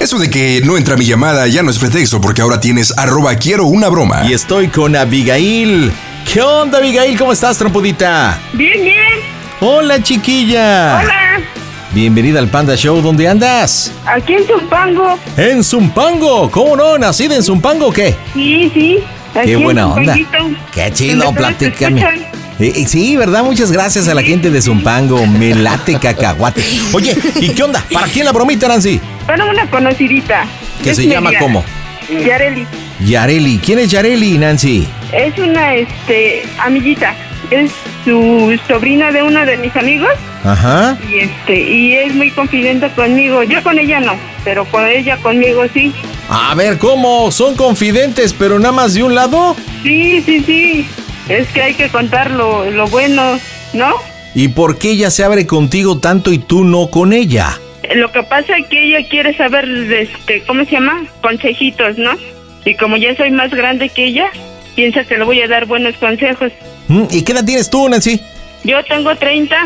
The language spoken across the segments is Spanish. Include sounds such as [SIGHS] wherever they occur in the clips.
Eso de que no entra mi llamada ya no es pretexto porque ahora tienes arroba quiero una broma. Y estoy con Abigail. ¿Qué onda, Abigail? ¿Cómo estás, trompudita? Bien, bien. Hola, chiquilla. Hola. Bienvenida al Panda Show. ¿Dónde andas? Aquí en Zumpango. En Zumpango. ¿Cómo no? ¿Nacida en Zumpango o qué? Sí, sí. Aquí Qué en buena onda. Qué ¿En chido, platícame. Eh, sí, ¿verdad? Muchas gracias a la gente de Zumpango. Me late cacahuate. Oye, ¿y qué onda? ¿Para quién la bromita, Nancy? Bueno, una conocidita. ¿Que se llama cómo? Yareli. Yareli. ¿Quién es Yareli, Nancy? Es una, este, amiguita. Es su sobrina de uno de mis amigos Ajá. y este, y es muy confidente conmigo. Yo con ella no, pero con ella conmigo sí. A ver, ¿cómo? ¿Son confidentes, pero nada más de un lado? Sí, sí, sí. Es que hay que contar lo, lo bueno, ¿no? ¿Y por qué ella se abre contigo tanto y tú no con ella? Lo que pasa es que ella quiere saber, este, ¿cómo se llama? Consejitos, ¿no? Y como ya soy más grande que ella, piensa que le voy a dar buenos consejos. ¿Mm? ¿Y qué edad tienes tú, Nancy? Yo tengo 30,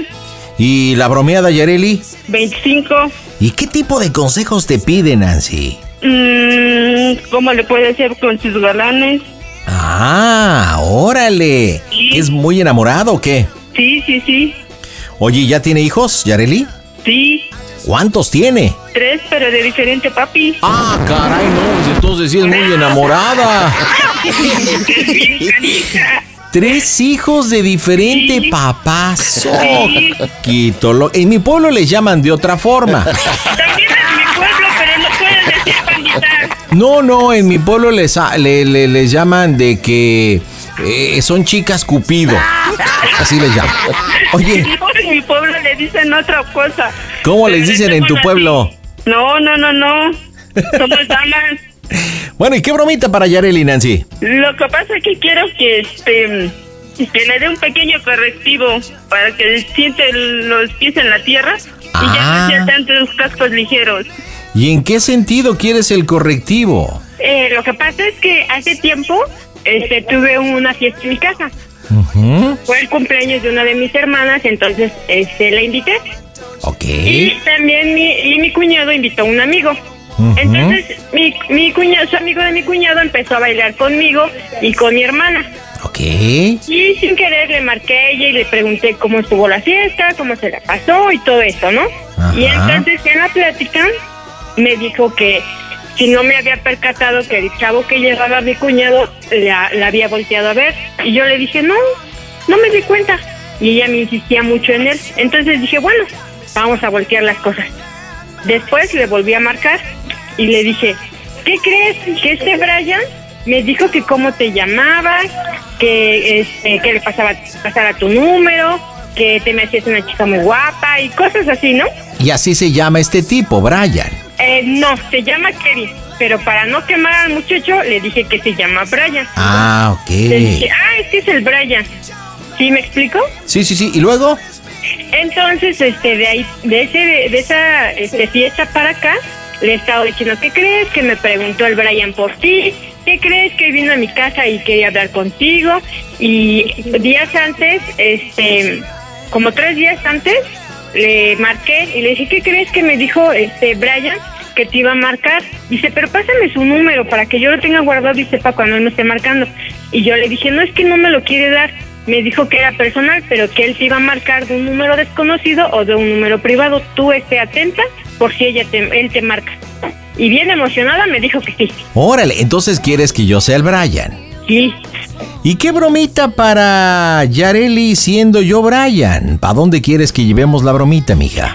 ¿Y la bromeada Yareli? 25. ¿Y qué tipo de consejos te pide, Nancy? mm, ¿Cómo le puede hacer con sus galanes? Ah, órale. Sí. ¿Es muy enamorado o qué? Sí, sí, sí. Oye, ¿ya tiene hijos, Yareli? Sí, ¿Cuántos tiene? tres, pero de diferente papi. Ah, caray, no, pues entonces sí es muy enamorada. [LAUGHS] Tres hijos de diferente Sí. papá. Sí. Quito lo- En mi pueblo les llaman de otra forma. También No, no, en mi pueblo les, le- le- les llaman de que eh, son chicas cupido. Así les llaman. Oye, en mi pueblo le dicen otra cosa. ¿Cómo les dicen en tu pueblo? No, no, no, no. Somos damas. [LAUGHS] bueno, ¿y qué bromita para Yareli, Nancy? Lo que pasa es que quiero que este que le dé un pequeño correctivo para que siente los pies en la tierra y ya Ah. no sea tantos cascos ligeros. ¿Y en qué sentido quieres el correctivo? Eh, lo que pasa es que hace tiempo este, tuve una fiesta en mi casa. Fue el cumpleaños de una de mis hermanas, entonces este, la invité. Ok. Y también mi, y mi cuñado invitó a un amigo. Entonces mi, mi cuñado, su amigo de mi cuñado empezó a bailar conmigo y con mi hermana. Ok. Y sin querer le marqué a ella y le pregunté cómo estuvo la fiesta, cómo se la pasó y todo eso, ¿no? Ajá. Y entonces en la plática me dijo que si no me había percatado que el chavo que llevaba a mi cuñado la, había volteado a ver. Y yo le dije, no, no me di cuenta. Y ella me insistía mucho en él. Entonces dije, bueno, vamos a voltear las cosas. Después le volví a marcar y le dije, ¿qué crees? Que este Brian me dijo que cómo te llamabas, que este, que le pasaba pasara tu número, que te me hacías una chica muy guapa y cosas así, ¿no? Y así se llama este tipo, Brian. Eh, no, se llama Kevin, pero para no quemar al muchacho le dije que se llama Brian. Ah, Le dije, ok. ah, este es el Brian. ¿Sí me explico? Sí, sí, sí. ¿Y luego? Entonces, este, de ahí, de ese, de esa este, fiesta para acá, le he estado diciendo, ¿qué crees? Que me preguntó el Brian por ti. ¿Qué crees? Que vino a mi casa y quería hablar contigo. Y días antes, este, como tres días antes, le marqué y le dije, ¿qué crees que me dijo este Brian? Que te iba a marcar. Dice, pero pásame su número para que yo lo tenga guardado y sepa cuando él me esté marcando. Y yo le dije, no es que no me lo quiere dar. Me dijo que era personal, pero que él te iba a marcar de un número desconocido o de un número privado. Tú esté atenta por si ella te, él te marca. Y bien emocionada me dijo que sí. Órale, entonces quieres que yo sea el Brian. Sí. ¿Y qué bromita para Yareli siendo yo Brian? ¿Para dónde quieres que llevemos la bromita, mija?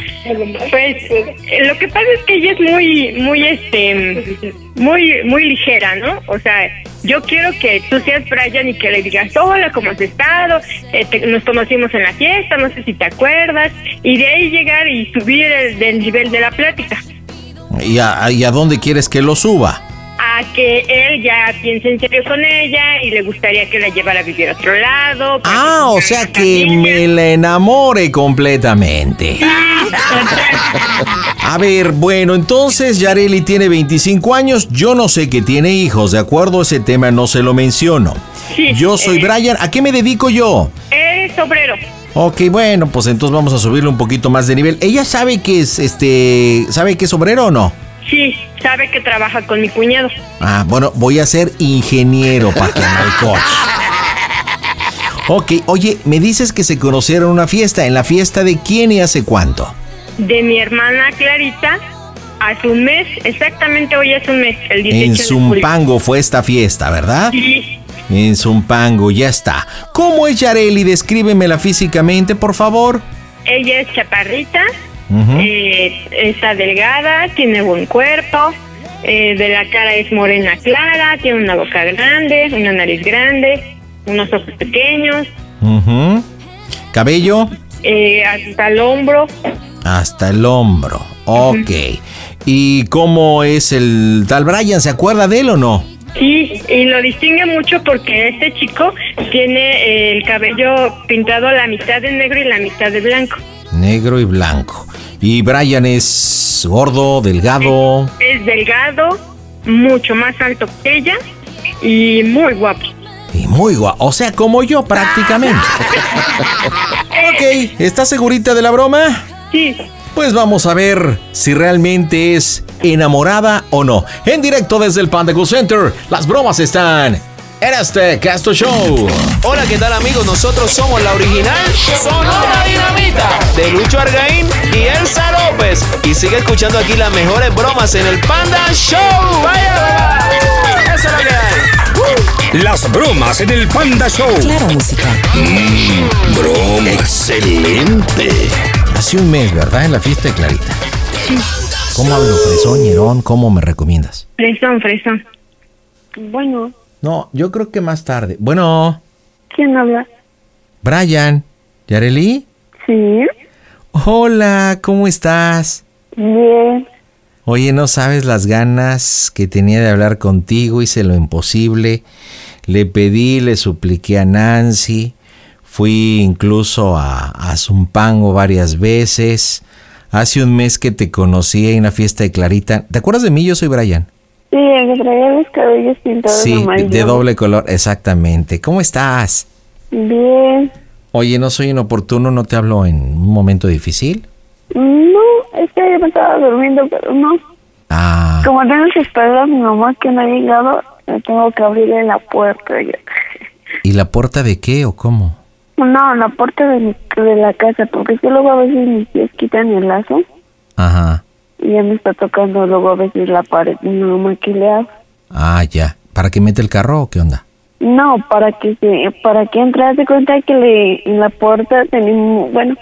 Pues eh, lo que pasa es que ella es muy, muy, este, muy, muy ligera, ¿no? O sea, yo quiero que tú seas Brian y que le digas, hola, ¿cómo has estado? Eh, te- nos conocimos en la fiesta, no sé si te acuerdas. Y de ahí llegar y subir el, del nivel de la plática. ¿Y a, y a dónde quieres que lo suba? A que él ya piense en serio con ella y le gustaría que la llevara a vivir a otro lado. Ah, o sea que me la enamore completamente. [LAUGHS] A ver, bueno, entonces Yareli tiene 25 años, yo no sé que tiene hijos, ¿de acuerdo? Ese tema no se lo menciono. Sí, Yo soy eh. Brian, ¿a qué me dedico yo? Eres obrero. Ok, bueno, pues entonces vamos a subirle un poquito más de nivel. ¿Ella sabe que es este, sabe que es obrero o no? Sí, sabe que trabaja con mi cuñado. Ah, bueno, voy a ser ingeniero para que el coche. [LAUGHS] Ok, oye, me dices que se conocieron en una fiesta. ¿En la fiesta de quién y hace cuánto? De mi hermana Clarita, hace un mes, exactamente hoy hace un mes, el 18 En de. Zumpango fue esta fiesta, ¿verdad? Sí, En Zumpango, ya está. ¿Cómo es Yareli? Descríbemela físicamente, por favor. ella es chaparrita, Ujú. eh, está delgada, tiene buen cuerpo, eh, de la cara es morena clara, tiene una boca grande, una nariz grande, unos ojos pequeños, Ujú. Cabello eh, hasta el hombro. hasta el hombro. Ok. ¿Y cómo es el tal Brian? ¿Se acuerda de él o no? Sí, y lo distingue mucho porque este chico tiene el cabello pintado a la mitad de negro y la mitad de blanco. Negro y blanco. ¿Y Brian es gordo, delgado? Es delgado, mucho más alto que ella y muy guapo. Y muy guapo. O sea, como yo prácticamente. [LAUGHS] ok, ¿estás segurita de la broma? Sí, Pues vamos a ver si realmente es enamorada o no. En directo desde el Panda Center, las bromas están en este Casto Show. Hola, ¿qué tal amigos? Nosotros somos la original Sonora Dinamita de Lucho Argaín y Elsa López. Y sigue escuchando aquí las mejores bromas en el Panda Show. ¡Vaya! vaya! Eso es lo que hay. Las bromas en el Panda Show. Claro, música. Broma excelente. Hace un mes, ¿verdad? En la fiesta de Clarita. ¿Cómo hablo, fresón, ñerón? ¿Cómo me recomiendas? fresón, fresón. Bueno, No, yo creo que más tarde. Bueno, ¿quién habla? Brian, ¿Yareli? Sí, Hola, ¿cómo estás? bien. Oye, no sabes las ganas que tenía de hablar contigo, hice lo imposible. Le pedí, le supliqué a Nancy, fui incluso a, a Zumpango varias veces. Hace un mes que te conocí en la fiesta de Clarita. ¿Te acuerdas de mí? Yo soy Brian. Sí, el que traía los cabellos pintados Sí, de, doble color, exactamente. ¿Cómo estás? Bien. Oye, no soy inoportuno, no te hablo en un momento difícil. No, es que yo me estaba durmiendo, pero no. Ah, Como tengo que esperar a mi mamá que no ha llegado, le tengo que abrirle la puerta. ya. ¿y la puerta de qué o cómo? No, la puerta de, mi- de la casa, porque es que luego a veces mis pies quitan el lazo Ajá. Y ya me está tocando luego a veces la pared. Le hago. Ah, ya. ¿Para que mete el carro o qué onda? No, para que se, para que entre, haz de cuenta que le, en la puerta tenemos, bueno,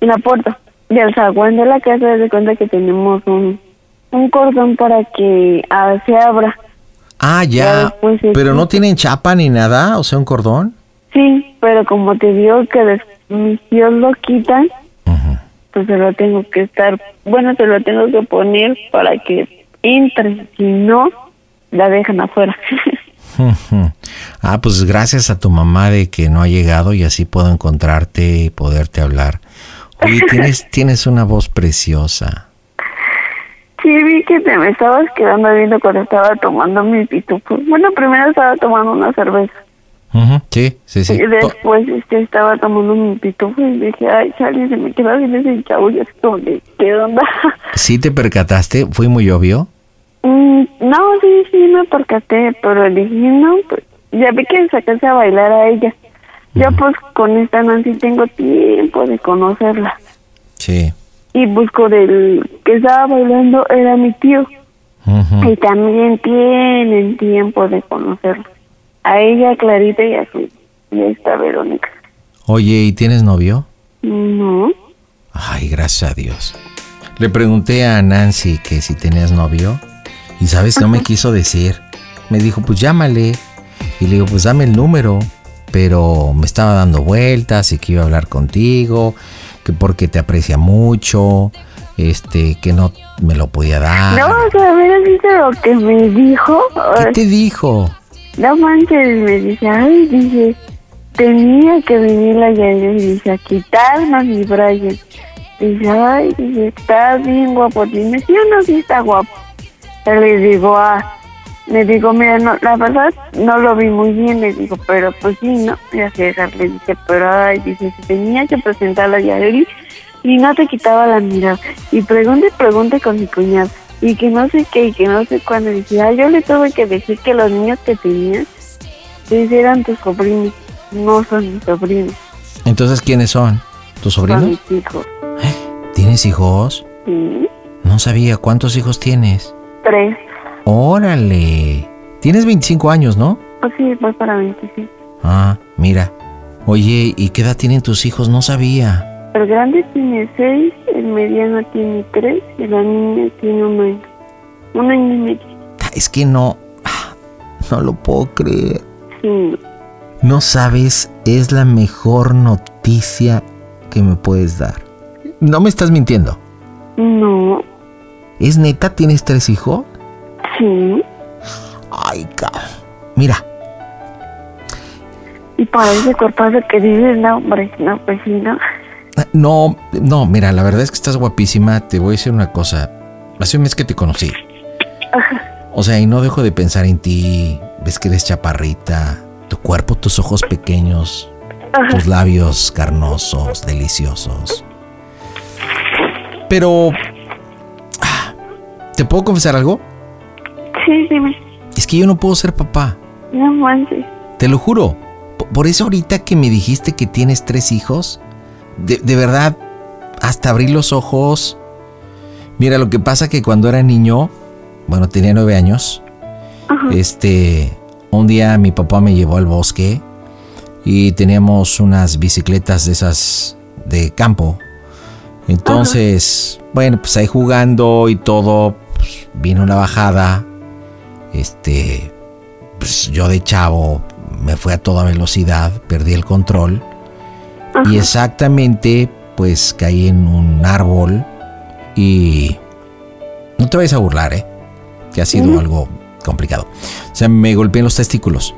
en la puerta del zaguán de la casa, haz de cuenta que tenemos un, un cordón para que ah, se abra. Ah, Ya Pero no tienen chapa ni nada, o sea, un cordón. Sí, pero como te digo que mis tíos lo quitan. Pues se lo tengo que estar, bueno, se lo tengo que poner para que entre, si no, la dejan afuera. [LAUGHS] Ah, pues gracias a tu mamá de que no ha llegado y así puedo encontrarte y poderte hablar. Oye, tienes, [LAUGHS] tienes una voz preciosa. Sí, vi que te me estabas quedando viendo cuando estaba tomando mi pitufo. Bueno, primero estaba tomando una cerveza. Sí, sí, sí. y después este, estaba tomando mi pitufo y dije, ay, Charlie, se me queda bien ese chavo. Y como ¿qué onda? [LAUGHS] ¿Sí te percataste? ¿Fue muy obvio? Mm, no, sí, sí, me percaté, pero dije, no, pues ya vi que sacarse a bailar a ella. Ya pues con esta Nancy tengo tiempo de conocerla. Sí. y busco del que estaba bailando era mi tío. Y también tienen tiempo de conocerlo. A ella, Clarita y a su y a esta Verónica. Oye, ¿y tienes novio? No. Ay, gracias a Dios. Le pregunté a Nancy que si tenías novio y sabes, no me quiso decir. Me dijo, pues llámale. Y le digo, pues dame el número. Pero me estaba dando vueltas y que iba a hablar contigo, que porque te aprecia mucho, este, que no me lo podía dar. No, o sea, mira, ¿viste lo que me dijo? ¿Qué te dijo? No manches, me dice, ay, dice, tenía que venir la Yael, dice, a quitarnos mi Brian. Dice, ay, dice, está bien guapo. Dime, sí o no, sí está guapo. Le digo, ah, le digo, mira, no, la verdad, no lo vi muy bien, le digo, pero pues sí, ¿no? Y así le dice, pero ay, dice, tenía que presentar a la y no te quitaba la mirada. Y pregunte, pregunte con mi cuñado. Y que no sé qué, y que no sé cuándo. Dice, ah, yo le tuve que decir que los niños que tenías, dice, eran tus sobrinos. No son mis sobrinos, Entonces, ¿quiénes son? ¿Tus son sobrinos? mis hijos. ¿Tienes hijos? Sí, No sabía. ¿Cuántos hijos tienes? tres. Órale. Tienes 25 años, ¿no? Pues sí, voy para 25. Ah, mira. Oye, ¿y qué edad tienen tus hijos? No sabía. El grande tiene seis, el mediano tiene tres, y la niña tiene un año. Un año y medio. Es que no... ah, No lo puedo creer. Sí, No sabes, es la mejor noticia que me puedes dar. No me estás mintiendo. no, ¿Es neta? ¿Tienes tres hijos? sí. Ay, cabrón. Mira, Y para ese cuerpazo que hombre, no, pues sí, no. no, no, mira, la verdad es que estás guapísima. Te voy a decir una cosa. Hace un mes que te conocí. O sea, y no dejo de pensar en ti. Ves que eres chaparrita. Tu cuerpo, tus ojos pequeños. Tus labios carnosos, deliciosos. Pero... ah, ¿Te puedo confesar algo? Sí, dime. Es que yo no puedo ser papá. No manches. Te lo juro. Por eso ahorita que me dijiste que tienes tres hijos, de, de verdad, hasta abrí los ojos. Mira, lo que pasa que cuando era niño, bueno, tenía nueve años, este, un día mi papá me llevó al bosque y teníamos unas bicicletas de esas de campo. Entonces, bueno, pues ahí jugando y todo, pues, vino una bajada, este, pues yo de chavo me fui a toda velocidad, perdí el control y exactamente pues caí en un árbol y no te vayas a burlar, ¿eh? Que ha sido algo complicado. O sea, me golpeé en los testículos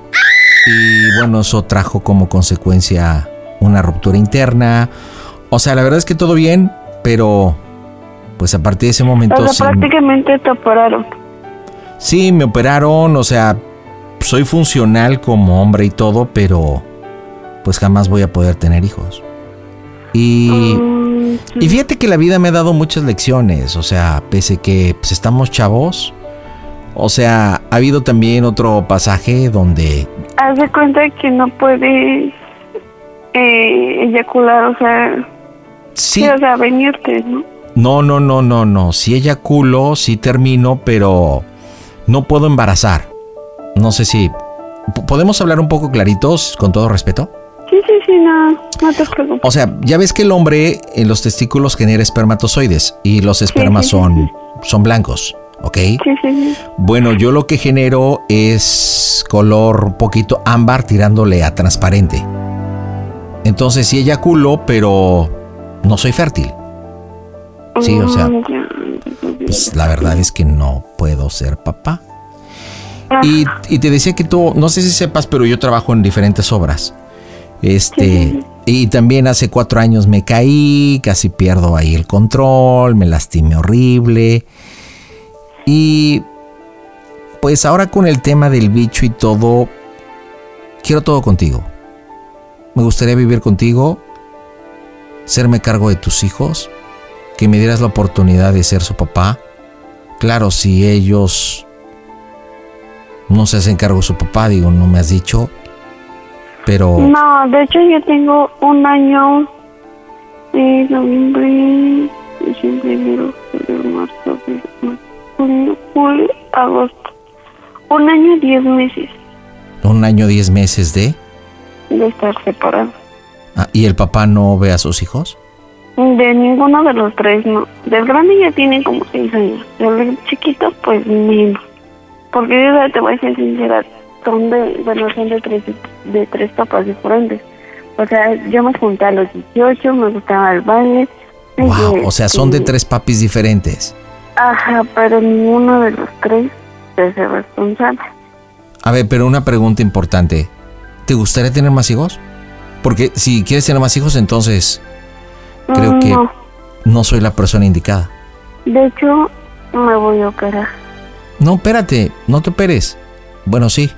y bueno, eso trajo como consecuencia una ruptura interna. O sea, la verdad es que todo bien, pero pues a partir de ese momento O sea, sí- prácticamente te operaron. Sí, me operaron, o sea, soy funcional como hombre y todo, pero pues jamás voy a poder tener hijos. Y, y fíjate que la vida me ha dado muchas lecciones, o sea, pese que pues, estamos chavos, o sea, ha habido también otro pasaje donde... Haz de cuenta que no puedes eh, eyacular, o sea, Sí, sí, o sea, venirte, ¿no? no, no, no, no, no, sí eyaculo, sí termino, pero no puedo embarazar. No sé si... ¿p- ¿Podemos hablar un poco claritos, con todo respeto? Sí, sí, sí, no, no te preocupes. O sea, ya ves que el hombre en los testículos genera espermatozoides y los espermas sí, sí, son, son blancos, ¿ok? Sí, sí, sí. Bueno, yo lo que genero es color un poquito ámbar tirándole a transparente. Entonces sí eyaculo, pero no soy fértil. Sí, o sea, ya. pues la verdad es que no puedo ser papá. Ah, Y, y te decía que tú, no sé si sepas, pero yo trabajo en diferentes obras. Este, y también hace cuatro años me caí, casi pierdo ahí el control, me lastimé horrible. Y pues ahora con el tema del bicho y todo, quiero todo contigo. Me gustaría vivir contigo, serme cargo de tus hijos, que me dieras la oportunidad de ser su papá. Claro, si ellos no se hacen cargo de su papá, digo, no me has dicho, pero No, de hecho yo tengo un año, eh, noviembre, diciembre, enero, febrero, marzo, abril, junio, julio, agosto. Un año y diez meses Un año, diez meses de... de estar separados. Ah, ¿Y el papá no ve a sus hijos? De ninguno de los tres, no. Del grande ya tiene como seis años. Del chiquito, pues menos. Porque yo te voy a ser sincera, son de, bueno, son de tres, de tres papás diferentes. O sea, yo me junté a los 18, me gustaba el baile. Wow, o sea, son de tres papis diferentes. Ajá, pero ninguno de los tres es el responsable. A ver, pero una pregunta importante. ¿Te gustaría tener más hijos? Porque si quieres tener más hijos, entonces creo Mm, que No, no soy la persona indicada. de hecho, me voy a operar. No, espérate, no te operes. Bueno, sí.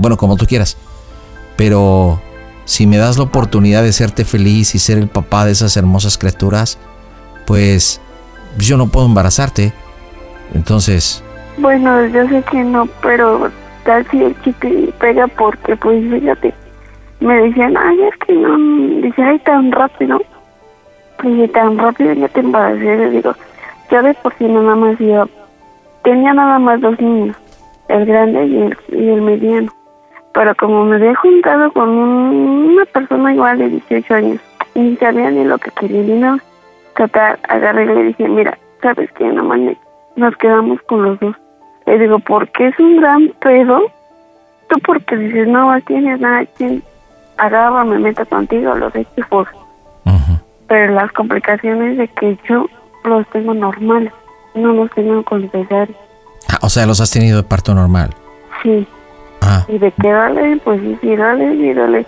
Bueno, como tú quieras. Pero si me das la oportunidad de serte feliz y ser el papá de esas hermosas criaturas, pues yo no puedo embarazarte. Entonces, Bueno, yo sé que no, pero casi el chicle pega porque, pues, fíjate, me decían, ay, es que no, dice, ay, tan rápido. Dije, tan rápido ya te embaracé. Le digo, ya de por si nada más yo tenía nada más dos niños, el grande y el, y el mediano. Pero como me había juntado con un- una persona igual de 18 años, ni sabía ni lo que quería ni nada. Total, agarré y le dije, mira, ¿sabes qué? No mames, nos quedamos con los dos. Le digo, porque es un gran pedo. Tú porque dices, no tienes nada, quien agarra, me meto contigo, los hecho por. ujú. Pero las complicaciones de que yo los tengo normales, no los tengo con cesárea. Ah, o sea, los has tenido de parto normal. Sí, Ah, y de que dale, pues sí, sí, dale, sí, dale.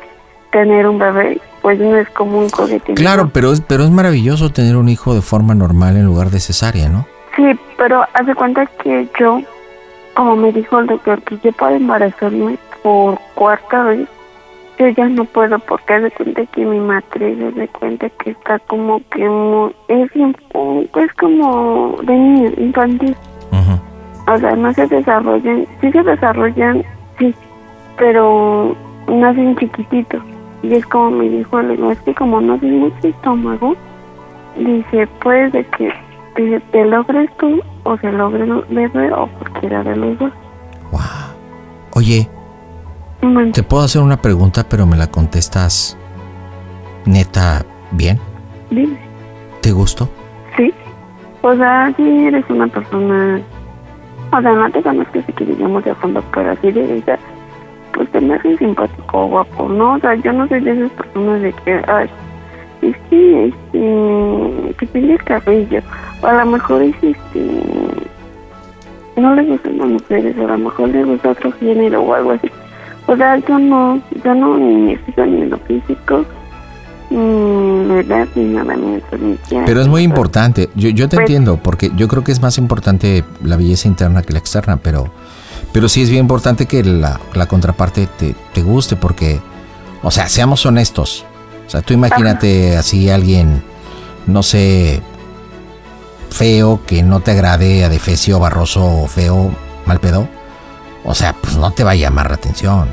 Tener un bebé, pues no es como un cohete. claro, pero es, pero es maravilloso tener un hijo de forma normal en lugar de cesárea, ¿no? Sí, pero hace cuenta que yo, como me dijo el doctor, que yo para embarazarme por cuarta vez, yo ya no puedo porque hace cuenta que mi matriz hace cuenta que está como que muy, es, es como de niño, infantil. O sea, no se desarrollan, sí se desarrollan, sí, pero nacen chiquititos. Y es como me dijo, le digo, es que como no tiene mucho estómago, dice, pues de que dice, te logres tú o se logre el bebé o cualquiera de los dos. Wow. Oye, Bueno, te puedo hacer una pregunta, pero me la contestas neta bien. dime, ¿Te gustó? sí. O sea, sí eres una persona, o sea, no te conozco así que digamos de fondo, pero así de vista, pues te me haces simpático, guapo, ¿no? O sea, yo no soy de esas personas de que, ay, es que, este, que tenga el cabello, o a lo mejor es, este, no le gustan las mujeres, o a lo mejor le gusta otro género o algo así. O sea, yo no, yo no ni me ni en lo físico, nada, siquiera. Pero es muy sea, importante. Yo, yo te Pues- entiendo, porque yo creo que es más importante la belleza interna que la externa, pero, pero sí es bien importante que la, la contraparte te, te guste, porque, o sea, seamos honestos. O sea, tú imagínate así alguien, no sé, feo, que no te agrade, adefesio, barroso o feo, mal pedo. O sea, pues no te va a llamar la atención.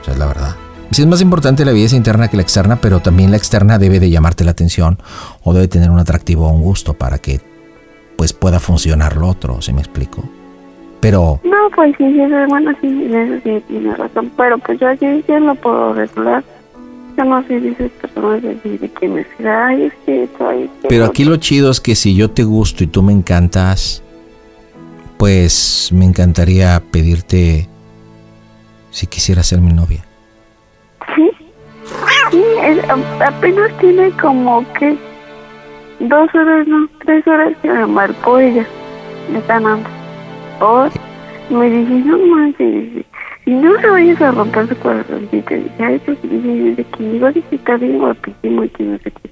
O sea, es la verdad. Sí es más importante la belleza interna que la externa, pero también la externa debe de llamarte la atención o debe tener un atractivo o un gusto para que pues pueda funcionar lo otro, ¿sí me explico? Pero No, pues sí, sí, bueno, sí, eso sí tiene razón, pero pues yo sí, ya lo puedo regular. Yo no soy de esas personas de, de que me ay, es que que pero aquí lo chido es que si yo te gusto y tú me encantas, pues me encantaría pedirte si quisieras ser mi novia. Sí, sí, apenas tiene como que dos horas, no, tres horas que me marcó ella. Me están dando. Oh, me dije, no manches, y no se vayas a romper su corazoncito. Dije, ay, pues dice, que digo que está bien guapísimo y que no sé qué.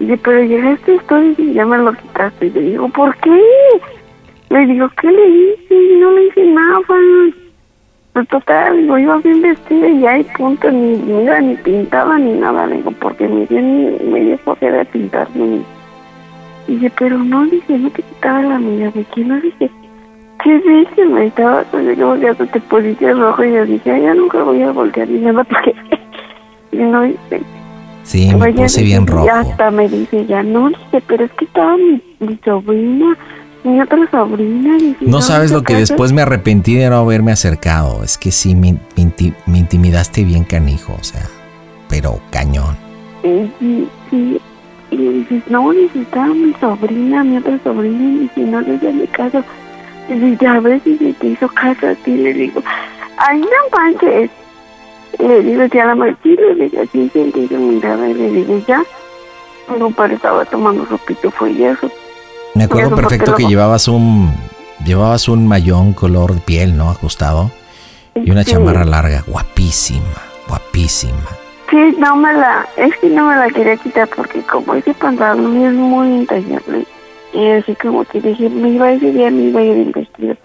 Dice, pero llegaste esto y ya me lo quitaste. Y le digo, ¿por qué? Le digo, ¿qué le hice? No le hice nada. Pues total, digo, iba bien vestida y ya y punto, ni mira, ni pintaba ni nada, digo, porque me dio ni me dio de pintarme. Y dice, pero no, dice, no te quitaba la mirada, de que no, dije, ¿qué dice? Me estaba, yo volteando te pusiste rojo y yo dije, "Ay, ya nunca voy a voltear ni nada [LAUGHS] porque, y no, dice, Sí, me ya puse bien ya rojo. hasta me dice, ya no, dice, pero es que estaba mi, mi sobrina, mi otra sobrina. No sabes lo que casas?". después me arrepentí de no haberme acercado. Es que sí, me, me inti- me intimidaste bien canijo, o sea, pero cañón. Sí, sí, y le dices, no, dice, estaba mi sobrina, mi otra sobrina, y dice, no le hice caso. Dice, ya ves, dice, te hizo caso a ti, le digo, ay, no manches. Le digo, ya la marqué, le digo, sí, sí, le digo, mirada, y le digo, ya. No, pero estaba tomando pitufo y eso. Me acuerdo perfecto que llevabas un llevabas un mayón color piel, ¿no? Ajustado y una Sí. chamarra larga, guapísima, guapísima. Sí, no me la, es que no me la quería quitar porque como ese pantalón es muy intachable y así como que dije, me iba ese día, me iba a ir en vestido.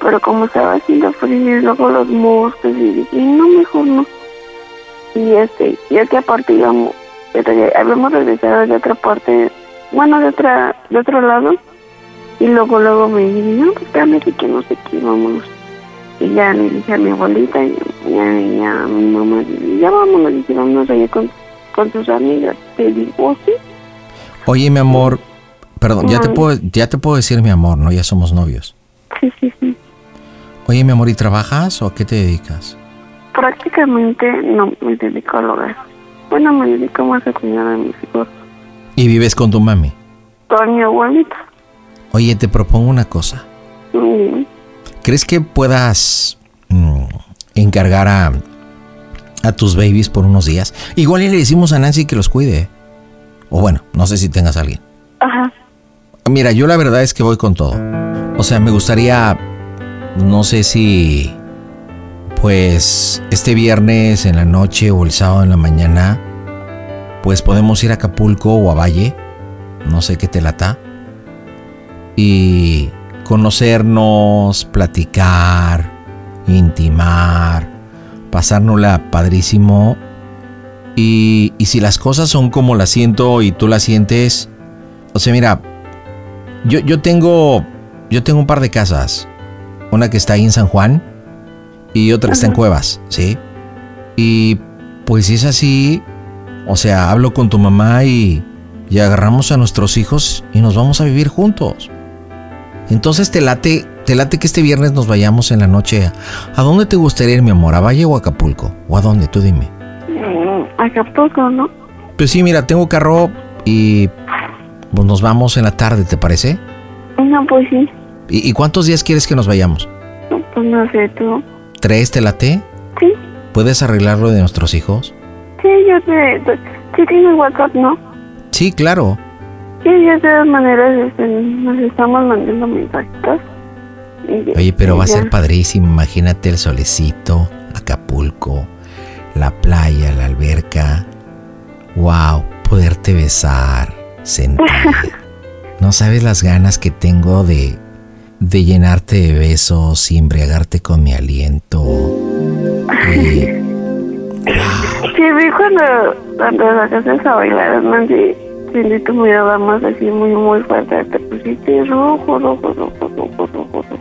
Pero como estaba haciendo frío y luego los moscos y dije, no, mejor no. Y este, ya que aparte íbamos, habíamos regresado de otra parte, bueno, de otra, de otro lado, y luego, luego me dije, no, pues espérame que no sé qué, vámonos. Y ya le dije a mi abuelita y ya, ya a mi mamá, ya vámonos, dije, vámonos allá con, con tus amigas. Te digo, "Oh, sí, Oye, mi amor, perdón, ya te puedo ya te puedo decir mi amor, ¿no? Ya somos novios. sí, sí, sí. Oye, mi amor, ¿y trabajas o a qué te dedicas? Prácticamente no me dedico al hogar. Bueno, me dedico más a cuidar a mis hijos. Y vives con tu mami. Con mi abuelita. Oye, te propongo una cosa. Mm, ¿Crees que puedas mm, encargar a, a tus babies por unos días? Igual le decimos a Nancy que los cuide. O bueno, no sé si tengas a alguien. Ajá. Mira, yo la verdad es que voy con todo. O sea, me gustaría, no sé si, pues, este viernes en la noche o el sábado en la mañana, pues podemos ir a Acapulco o a Valle, no sé qué te lata, y conocernos, platicar, intimar, pasárnosla padrísimo. Y, y si las cosas son como las siento y tú las sientes, o sea, mira, yo, yo tengo yo tengo un par de casas. Una que está ahí en San Juan y otra que está en Cuevas, ¿sí? Y pues si es así, o sea, hablo con tu mamá y, y agarramos a nuestros hijos y nos vamos a vivir juntos. Entonces te late, te late que este viernes nos vayamos en la noche. ¿A, ¿a dónde te gustaría ir, mi amor? ¿A Valle o a Acapulco? ¿O a dónde? Tú dime. Mm, Acapulco, ¿no? Pues sí, mira, tengo carro y pues nos vamos en la tarde, ¿te parece? No, pues sí. ¿Y, y cuántos días quieres que nos vayamos? Pues no sé, tú. ¿Tres te late? Sí, ¿Puedes arreglarlo de nuestros hijos? Sí, yo te... te- Sí tienes WhatsApp, ¿no? Sí, claro. Sí, ya de todas maneras nos estamos mandando mensajitos. Oye, pero va a ser padrísimo. Imagínate el solecito, Acapulco, la playa, la alberca. Wow, poderte besar, sentir. [LAUGHS] No sabes las ganas que tengo de, de llenarte de besos y embriagarte con mi aliento. Y, [LAUGHS] [LAUGHS] Sí, vi cuando, cuando sacaste a bailar, Nancy, sentí tu mirada más así muy, muy fuerte. Te pusiste rojo, rojo, rojo, rojo, rojo, rojo.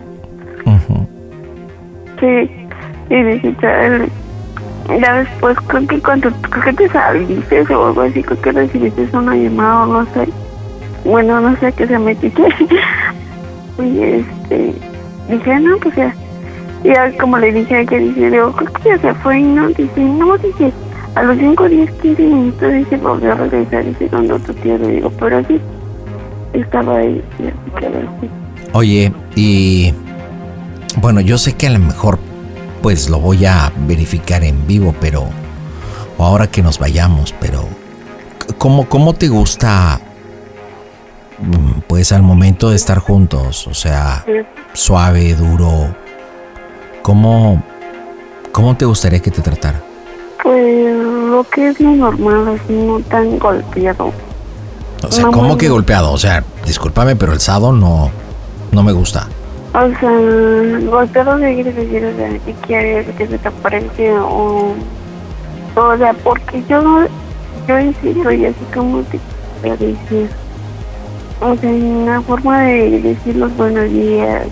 ujú. Sí, y dije, chale. Ya después, creo que cuando creo que te saliste o algo así, creo que recibiste una llamada o no sé. Bueno, no sé qué se metiste. [LAUGHS] y este, dije, no, pues ya. Y ya como le dije a ella, dice, digo, creo que ya se fue y no, dice, no, dice, a los 5, 10, 15 minutos, dice, volvió a regresar, dice, donde tu tío, le digo, pero sí, estaba ahí, así así. Oye, y bueno, yo sé que a lo mejor pues lo voy a verificar en vivo, pero o ahora que nos vayamos, pero ¿cómo, cómo te gusta mm, pues al momento de estar juntos? O sea, Sí. suave, duro. ¿Cómo, cómo te gustaría que te tratara? Pues lo que es lo normal, así no tan golpeado. O sea, ¿cómo que golpeado? O sea, discúlpame, pero el sado no, no me gusta. O sea, golpeado de quiere decir, o sea, que quieres que se te aparece o... O sea, porque yo, yo en serio, y así como te voy a decir, o sea, una forma de decir los buenos días,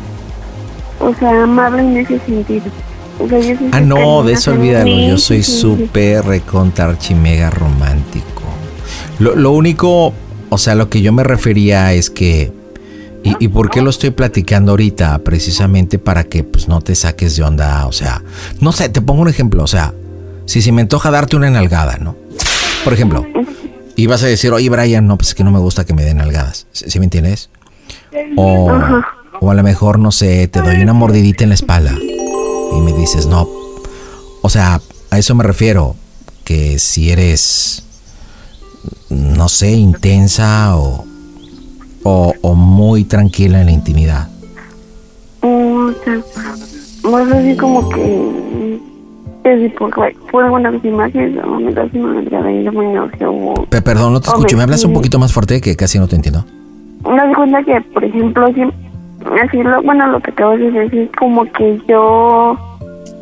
o sea, amable en ese sentido. Yo Ah, no, de eso olvídalo. Yo soy ex, sí, súper recontra archimega romántico. Lo, lo único, o sea, lo que yo me refería es que. Y, y por qué lo estoy platicando ahorita? Precisamente para que pues no te saques de onda. O sea, no sé, te pongo un ejemplo. O sea, si se me antoja darte una enalgada, ¿no? Por ejemplo, y vas a decir, oye Brian, no, pues es que no me gusta que me den nalgadas. ¿Sí, sí me entiendes? O, o a lo mejor, no sé, te doy una mordidita en la espalda y me dices, no. O sea, a eso me refiero, que si eres, no sé, intensa o, o, o muy tranquila en la intimidad. O sea, más así como que. Si por, por algunas imágenes, no me das una nalgada y yo me enojo. o- Pe- perdón, no te escucho. ¿Me hablas un poquito más fuerte que casi no te entiendo? Me das cuenta que, por ejemplo, si, así lo, bueno, lo que acabas de decir, como que yo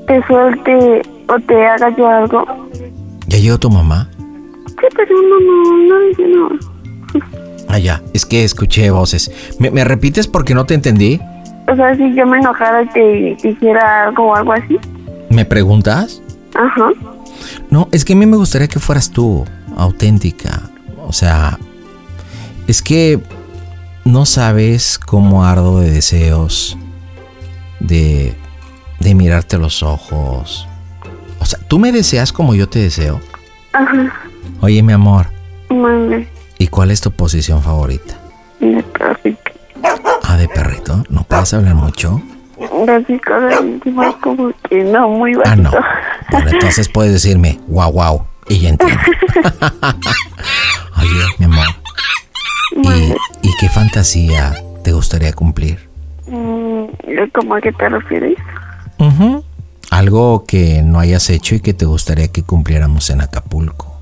te suelte o te haga yo algo. ¿Ya llegó tu mamá? Sí, pero no, no, no no. Ah, ya. Es que escuché voces. ¿Me, me repites porque no te entendí? O sea, si yo me enojara y te dijera algo o algo así. ¿Me preguntas? Ajá. No, es que a mí me gustaría que fueras tú, auténtica. O sea, es que no sabes cómo ardo de deseos de, de mirarte los ojos. O sea, tú me deseas como yo te deseo. Ajá. Oye, mi amor, Mande. ¿y cuál es tu posición favorita? De perrito. Ah, de perrito. ¿No puedes hablar mucho? Cosas íntimas como que no, muy bajito. Ah, no. Bueno, entonces puedes decirme, wow, wow. Y ya entiendo. [LAUGHS] Oye, mi amor. ¿Y, ¿Y qué fantasía te gustaría cumplir? Mm, ¿Cómo a qué te refieres? Algo que no hayas hecho y que te gustaría que cumpliéramos en Acapulco.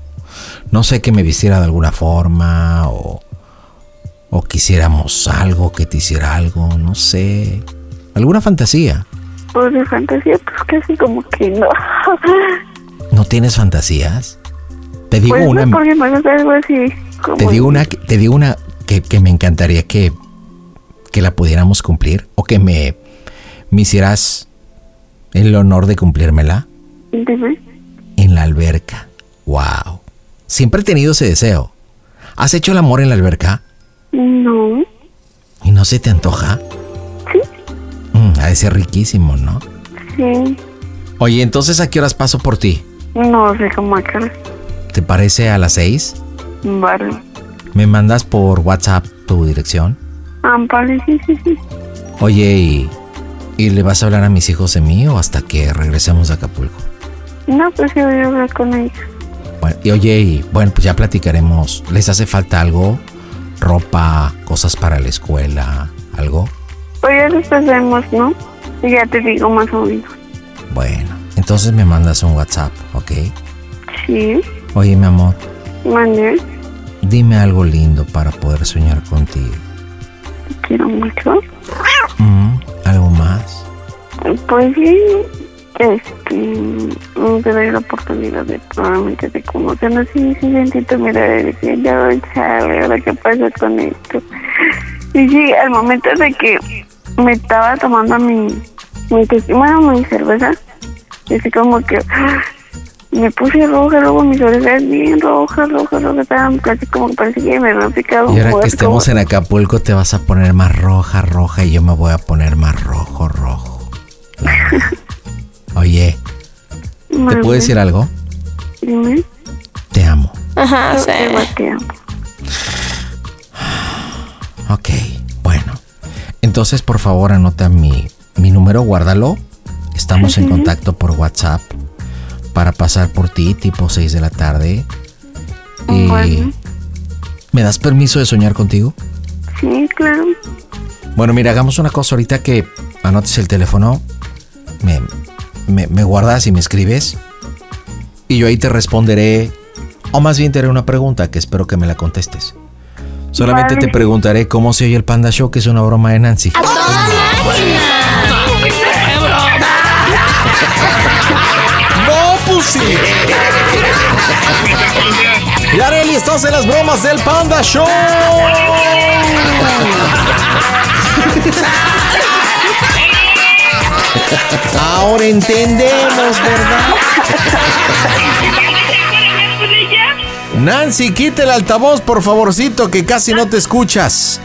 No sé que me vistiera de alguna forma o, o quisiéramos algo, que te hiciera algo, no sé. Alguna fantasía. Pues de fantasía, pues casi como que no. ¿No tienes fantasías? Te digo pues una, no, porque me algo así. Como te digo una, que- te digo una que, que me encantaría que, que la pudiéramos cumplir o que me, me hicieras el honor de cumplírmela. Dime. En la alberca. Wow. Siempre he tenido ese deseo. ¿Has hecho el amor en la alberca? No. ¿Y no se te antoja? Sí. Mm, ha de ser riquísimo, ¿no? Sí. Oye, entonces ¿a qué horas paso por ti? No sé cómo acá. ¿Te parece a las seis? Vale. ¿Me mandas por WhatsApp tu dirección? Ah, vale, sí, sí, sí. Oye, ¿y, ¿y le vas a hablar a mis hijos de mí o hasta que regresemos de Acapulco? No, pues yo voy a hablar con ella. Bueno, y oye, y bueno, pues ya platicaremos. ¿Les hace falta algo? ¿Ropa? ¿Cosas para la escuela? ¿Algo? Pues ya después vemos, ¿no? Y ya te digo más o menos. Bueno, entonces me mandas un WhatsApp, ¿ok? Sí. Oye, mi amor, Mande. dime algo lindo para poder soñar contigo. Te quiero mucho. Mm. Pues sí. Este. Te la oportunidad de probablemente de conocernos. Sí, sí, sentí y decía, ya, chale, ahora qué pasa con esto. Y sí, al momento de que me estaba tomando mi, mi testimonio, mi cerveza, así como que ¡ah! me puse roja, luego mis orejas bien rojas, rojas, rojas, estaban casi como que parecía que me habían picado Y ahora que estemos en Acapulco te vas a poner más roja, roja y yo me voy a poner más rojo, rojo. [LAUGHS] Oye, ¿te puedo decir algo? Dime. Te amo. Ajá, sí. te amo. [SIGHS] Ok, bueno. Entonces, por favor, anota mi, mi número, guárdalo. Estamos en contacto por WhatsApp para pasar por ti tipo 6 de la tarde. Y Bueno. ¿Me das permiso de soñar contigo? Sí, claro. Bueno, mira, hagamos una cosa ahorita que anotes el teléfono, me, me, me guardas y me escribes y yo ahí te responderé, o más bien te haré una pregunta que espero que me la contestes. Solamente Vale. te preguntaré cómo se oye el Panda Show, que es una broma de Nancy. ¡No, pussy! Y Areli, estás en las bromas del Panda Show. [LAUGHS] Ahora entendemos, ¿verdad? Nancy, quita el altavoz, por favorcito, que casi no te escuchas.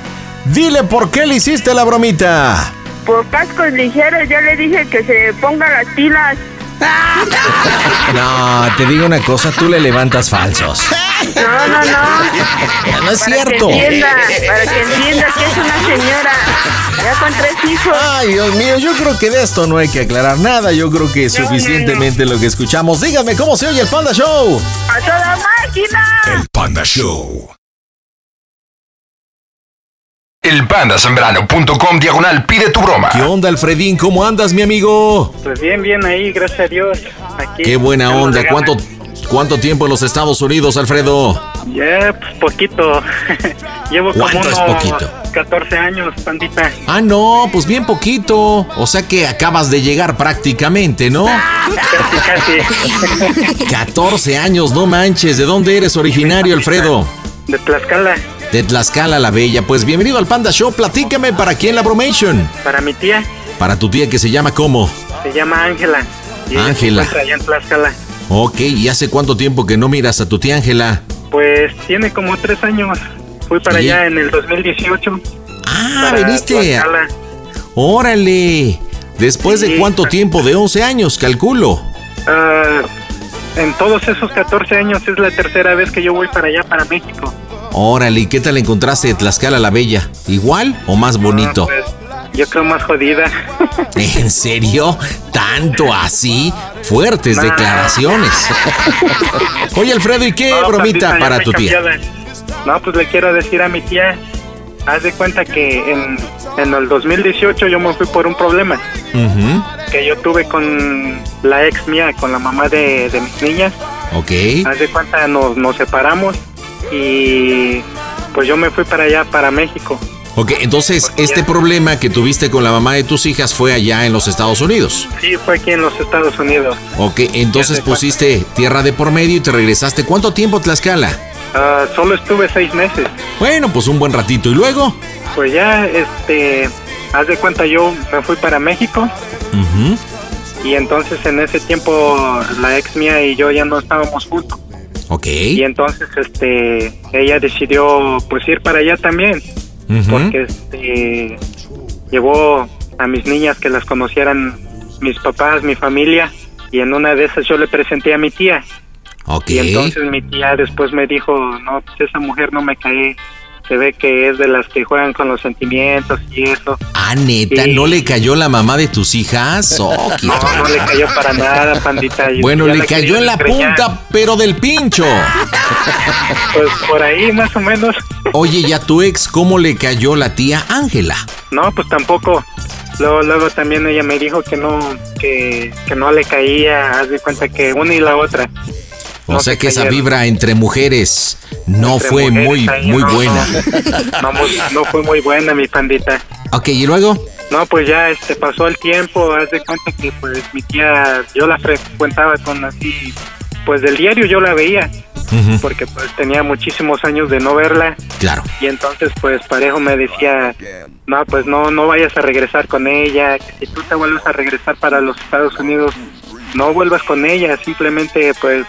Dile por qué le hiciste la bromita. Por cascos ligeros, yo le dije que se ponga las pilas. [LAUGHS] No, te digo una cosa, tú le levantas falsos. [LAUGHS] No, no, no. No es Para cierto. que entienda, para que entienda que es una señora. Ya con tres hijos. Ay, Dios mío, yo creo que de esto no hay que aclarar nada. Yo creo que es No, no, suficientemente lo que escuchamos. Díganme cómo se oye el Panda Show. ¡A toda máquina! El Panda Show. Elpandasembrano.com diagonal pide tu broma. ¿Qué onda, Alfredín? ¿Cómo andas, mi amigo? Pues bien, bien ahí, gracias a Dios. Aquí, Qué buena onda. ¿Cuánto, ¿Cuánto tiempo en los Estados Unidos, Alfredo? Ya, pues poquito. [LAUGHS] Llevo como ¿Cuánto es poquito? 14 años, pandita. Ah, no, pues bien poquito. O sea que acabas de llegar prácticamente, ¿no? [LAUGHS] Casi, casi. [LAUGHS] 14 años, no manches. ¿De dónde eres originario, Alfredo? De Tlaxcala, De Tlaxcala la Bella. Pues bienvenido al Panda Show. Platícame para quién la bromation. para mi tía, Para tu tía que se llama ¿cómo? se llama Ángela. Ángela. allá en Tlaxcala. Ok, ¿y hace cuánto tiempo que no miras a tu tía Ángela? Pues tiene como tres años. Fui para allá en el 2018. Ah, viniste. Órale. ¿Después de Sí. cuánto tiempo? De 11 años, calculo. Ah, en todos esos 14 años es la tercera vez que yo voy para allá, para México. Órale, ¿y qué tal encontraste de Tlaxcala la Bella? ¿Igual o más bonito? Ah, pues, yo creo más jodida. [LAUGHS] ¿En serio? ¿Tanto así? Fuertes Nah. declaraciones. Oye, Alfredo, ¿y qué No, bromita papita, ya para tu tía? No, pues le quiero decir a mi tía, haz de cuenta que en, en el 2018 yo me fui por un problema que yo tuve con la ex mía, con la mamá de, de mis niñas. Ok. Haz de cuenta nos, nos separamos y pues yo me fui para allá, para México. Ok, entonces, este problema que tuviste con la mamá de tus hijas fue allá en los Estados Unidos. Sí, fue aquí en los Estados Unidos. Ok, entonces pusiste tierra de por medio y te regresaste. ¿Cuánto tiempo Tlaxcala? Ah, solo estuve seis meses. Bueno, pues un buen ratito. ¿Y luego? Pues ya, este, haz de cuenta yo me fui para México Ujú, y entonces en ese tiempo la ex mía y yo ya no estábamos juntos. Ok. Y entonces este ella decidió pues ir para allá también Porque este llevó a mis niñas que las conocieran mis papás, mi familia y en una de esas yo le presenté a mi tía y entonces mi tía después me dijo, "No, pues esa mujer no me cae. Se ve que es de las que juegan con los sentimientos y eso." Ah, neta, Sí. ¿no le cayó la mamá de tus hijas? [LAUGHS] Oh, No, no le cayó para nada, pandita. Bueno, le cayó en la punta, pero del pincho. [LAUGHS] Pues por ahí más o menos. Oye, ¿y a tu ex cómo le cayó la tía Ángela? No, pues tampoco. Luego, luego también ella me dijo que no, que, que no le caía, haz de cuenta que una y la otra. O No sea se que esa vibra entre mujeres no Entre fue mujeres muy, muy no, buena. No, [LAUGHS] no, muy- no fue muy buena mi pandita. Ok, ¿y luego? No, pues ya este pasó el tiempo, haz de cuenta que pues mi tía, yo la frecuentaba con así, pues del diario yo la veía, porque pues tenía muchísimos años de no verla Claro. y entonces pues parejo me decía no pues no no vayas a regresar con ella que si tú te vuelves a regresar para los Estados Unidos no vuelvas con ella simplemente pues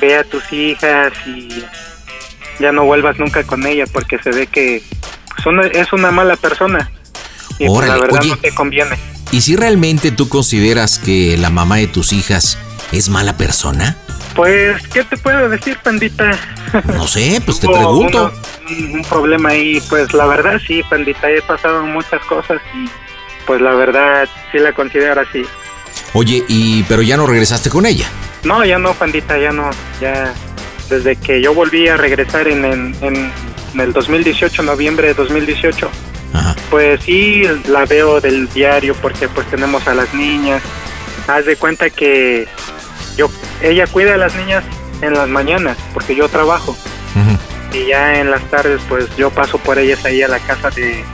ve a tus hijas y ya no vuelvas nunca con ella porque se ve que pues, una- es una mala persona y pues, la verdad oye. no te conviene ¿Y si realmente tú consideras que la mamá de tus hijas es mala persona? pues qué te puedo decir pandita No sé, pues te pregunto. uno- un, un problema ahí, pues la verdad sí, pandita, he pasado muchas cosas y pues la verdad sí la considero así. Oye, y pero ya no regresaste con ella. No, ya no, pandita, ya no, ya desde que yo volví a regresar en, en, en- en el 2018, noviembre de 2018, Ajá. pues sí la veo del diario porque pues tenemos a las niñas. Haz de cuenta que yo ella cuida a las niñas en las mañanas porque yo trabajo. Y ya en las tardes pues yo paso por ellas ahí a la casa de,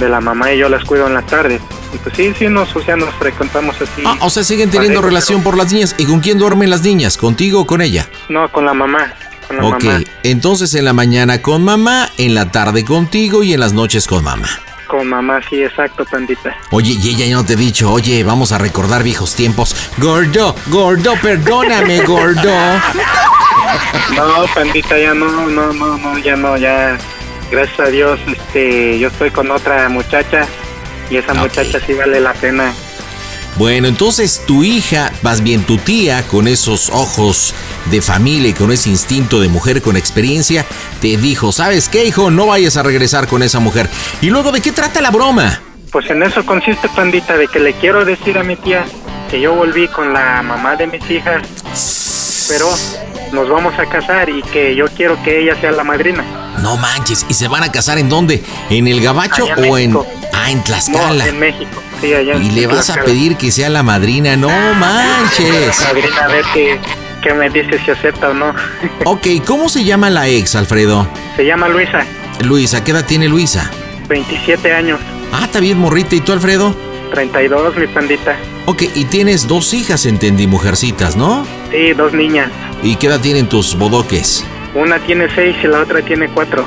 de la mamá y yo las cuido en las tardes. Y pues sí, sí, nos, o sea, nos frecuentamos así. Ah, o sea, siguen teniendo relación por las niñas. ¿Y con quién duermen las niñas? ¿Contigo o con ella? No, con la mamá, con la Ok, mamá. entonces en la mañana con mamá, en la tarde contigo y en las noches con mamá. con mamá, sí, exacto, pandita. Oye, y ella ya no te ha dicho, oye, vamos a recordar viejos tiempos. Gordo, gordo, perdóname, gordo. [LAUGHS] No, pandita, ya no, no, no, no, ya no, ya. Gracias a Dios, este, yo estoy con otra muchacha y esa Ok. muchacha sí vale la pena. Bueno, entonces tu hija, más bien tu tía, con esos ojos de familia y con ese instinto de mujer con experiencia, te dijo, ¿sabes qué, hijo? No vayas a regresar con esa mujer. ¿Y luego de qué trata la broma? Pues en eso consiste, pandita, de que le quiero decir a mi tía que yo volví con la mamá de mis hijas, pero nos vamos a casar y que yo quiero que ella sea la madrina. No manches, ¿y se van a casar en dónde? ¿En el Gabacho Allá o en... Ah, en No, Tlaxcala. en México, sí, allá en Y le vas a pedir que sea la madrina, no manches. Madrina, a ver qué, qué me dice si acepta o no. [LAUGHS] Ok, ¿cómo se llama la ex, Alfredo? Se llama Luisa, Luisa, ¿qué edad tiene Luisa? 27 años, Ah, está bien morrita. ¿Y tú, Alfredo? 32, mi pandita. Ok, y tienes dos hijas, entendí, mujercitas, ¿no? Sí, dos niñas. ¿Y qué edad tienen tus bodoques? Una tiene seis y la otra tiene cuatro.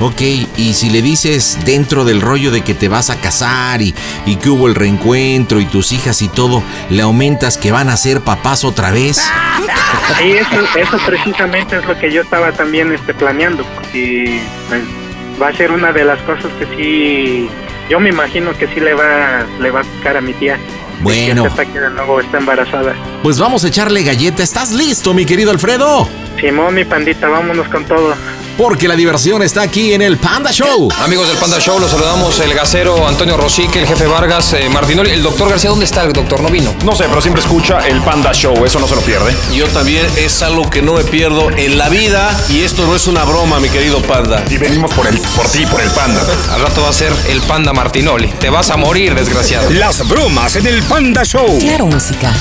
Ok, y si le dices dentro del rollo de que te vas a casar y, y que hubo el reencuentro y tus hijas y todo, le aumentas que van a ser papás otra vez. Sí, eso, eso precisamente es lo que yo estaba también este, planeando. Y pues, va a ser una de las cosas que sí, yo me imagino que sí le va, le va a tocar a mi tía. Bueno. De nuevo está embarazada. Pues vamos a echarle galleta. ¿Estás listo, mi querido Alfredo? Simón, mi pandita, vámonos con todo. Porque la diversión está aquí en el Panda Show. Amigos del Panda Show, los saludamos el gasero Antonio Rosique, el jefe Vargas, eh, Martinoli, el doctor García. ¿Dónde está el doctor? No vino. No sé, pero siempre escucha el Panda Show, eso no se lo pierde. Yo también es algo que no me pierdo en la vida y esto no es una broma, mi querido Panda. Y venimos por, el, por ti, por el Panda. Al rato va a ser el Panda Martinoli. Te vas a morir, desgraciado. Las bromas en el Panda Show. Claro, música.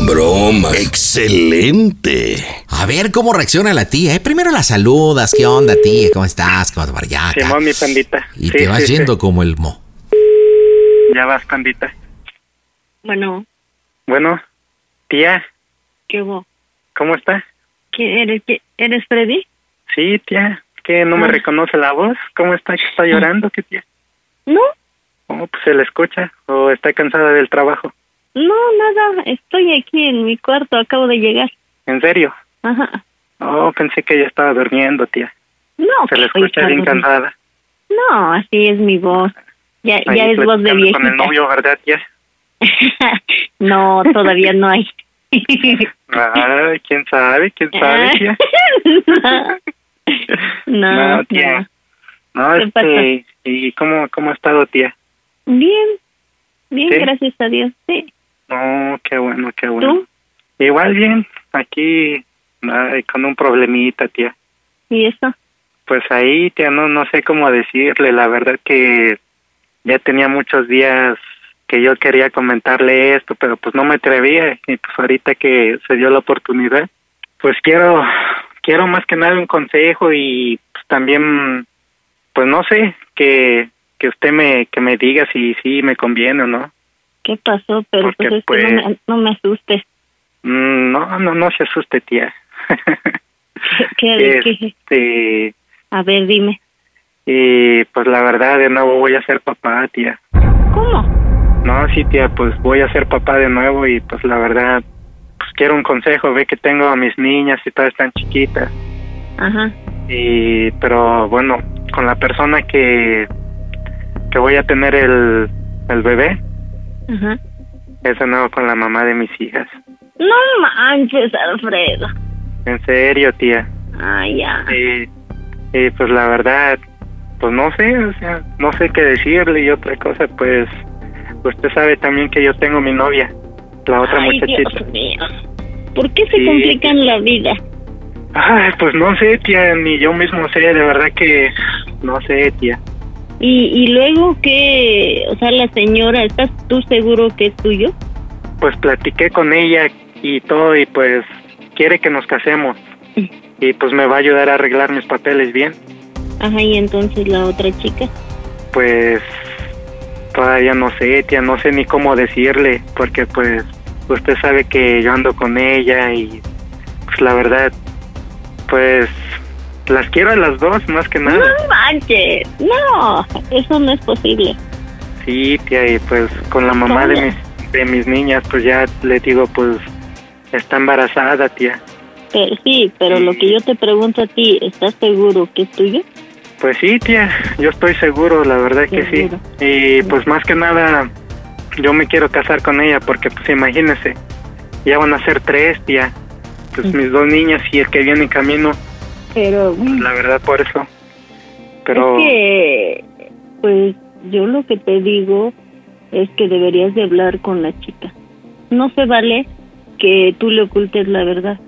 Broma. Excelente. A ver cómo reacciona la tía. ¿eh? Primero la saludas. ¿Qué onda, tía? ¿Cómo estás? ¿Cómo te va ya? Simón, mi pandita. Y Sí, te vas sí, sí. yendo como el mo. Ya vas, pandita. Bueno, Bueno, tía, ¿qué hubo? ¿cómo está? ¿Qué eres? ¿Qué- ¿Eres Freddy? Sí, tía, que no me Ah. reconoce la voz. ¿Cómo está? ¿Que ¿Está llorando? ¿Qué tía? No, Oh, pues se le escucha o está cansada del trabajo. No, nada. Estoy aquí en mi cuarto. Acabo de llegar. ¿En serio? Ajá. Oh, pensé que ella estaba durmiendo, tía. No, Se le a escucha bien cansada. No, así es mi voz. Ya, Ahí ya es voz de viejita. Con el novio, ¿verdad, tía? [LAUGHS] no, todavía no hay. Ay, quién sabe, quién [LAUGHS] sabe, tía. no, [LAUGHS] No, no, tía. No, ¿Qué este, ¿y cómo, cómo ha estado, tía? Bien, bien, ¿Sí? gracias a Dios. Sí. No, qué bueno, qué bueno. ¿Tú? Igual bien, aquí ay, con un problemita, tía. ¿Y eso? Pues ahí, tía, no, no sé cómo decirle. La verdad que ya tenía muchos días que yo quería comentarle esto, pero pues no me atrevía. Y pues ahorita que se dio la oportunidad, pues quiero, quiero más que nada un consejo y pues también, pues no sé, que, que usted me, que me diga si sí me conviene o no. ¿Qué pasó? Pero Porque, pues es que no pues- me, no me asustes. Mm, No, no, no se asuste, tía. [LAUGHS] ¿Qué, qué- este, A ver, dime. y pues la verdad de nuevo voy a ser papá, tía. ¿Cómo? No, sí, tía, pues voy a ser papá de nuevo y pues la verdad, pues quiero un consejo, ve que tengo a mis niñas y todas están chiquitas. Ajá. Y, pero bueno, con la persona que, que voy a tener el, el bebé, Ajá. es de nuevo con la mamá de mis hijas. No manches, Alfredo. En serio, tía. Ah, ya. Pues la verdad, pues no sé, o sea, no sé qué decirle y otra cosa, pues usted sabe también que yo tengo mi novia, la otra Ay, muchachita. Dios mío. ¿Por qué se Sí. complican la vida? Ay, pues no sé, tía, ni yo mismo sé, de verdad que no sé, tía. Y, y luego que, o sea, la señora, ¿estás tú seguro que es tuyo? Pues platiqué con ella y todo y pues quiere que nos casemos. [LAUGHS] Y pues me va a ayudar a arreglar mis papeles bien. Ajá, y entonces la otra chica. Pues todavía no sé, tía, no sé ni cómo decirle, porque pues usted sabe que yo ando con ella y pues la verdad, pues las quiero a las dos, más que nada. No manches, no, eso no es posible. Sí, tía, y pues con la mamá de mis, de mis niñas, pues ya le digo, pues está embarazada, tía. Pero sí, pero lo que yo te pregunto a ti, ¿estás seguro que es tuyo? Pues sí, tía, yo estoy seguro, la verdad que sí. Y pues más que nada, yo me quiero casar con ella porque pues imagínese, ya van a ser tres, tía. Pues mis dos niñas y el que viene en camino, Pero la verdad por eso. Pero es que, pues yo lo que te digo es que deberías de hablar con la chica. No se vale que tú le ocultes la verdad.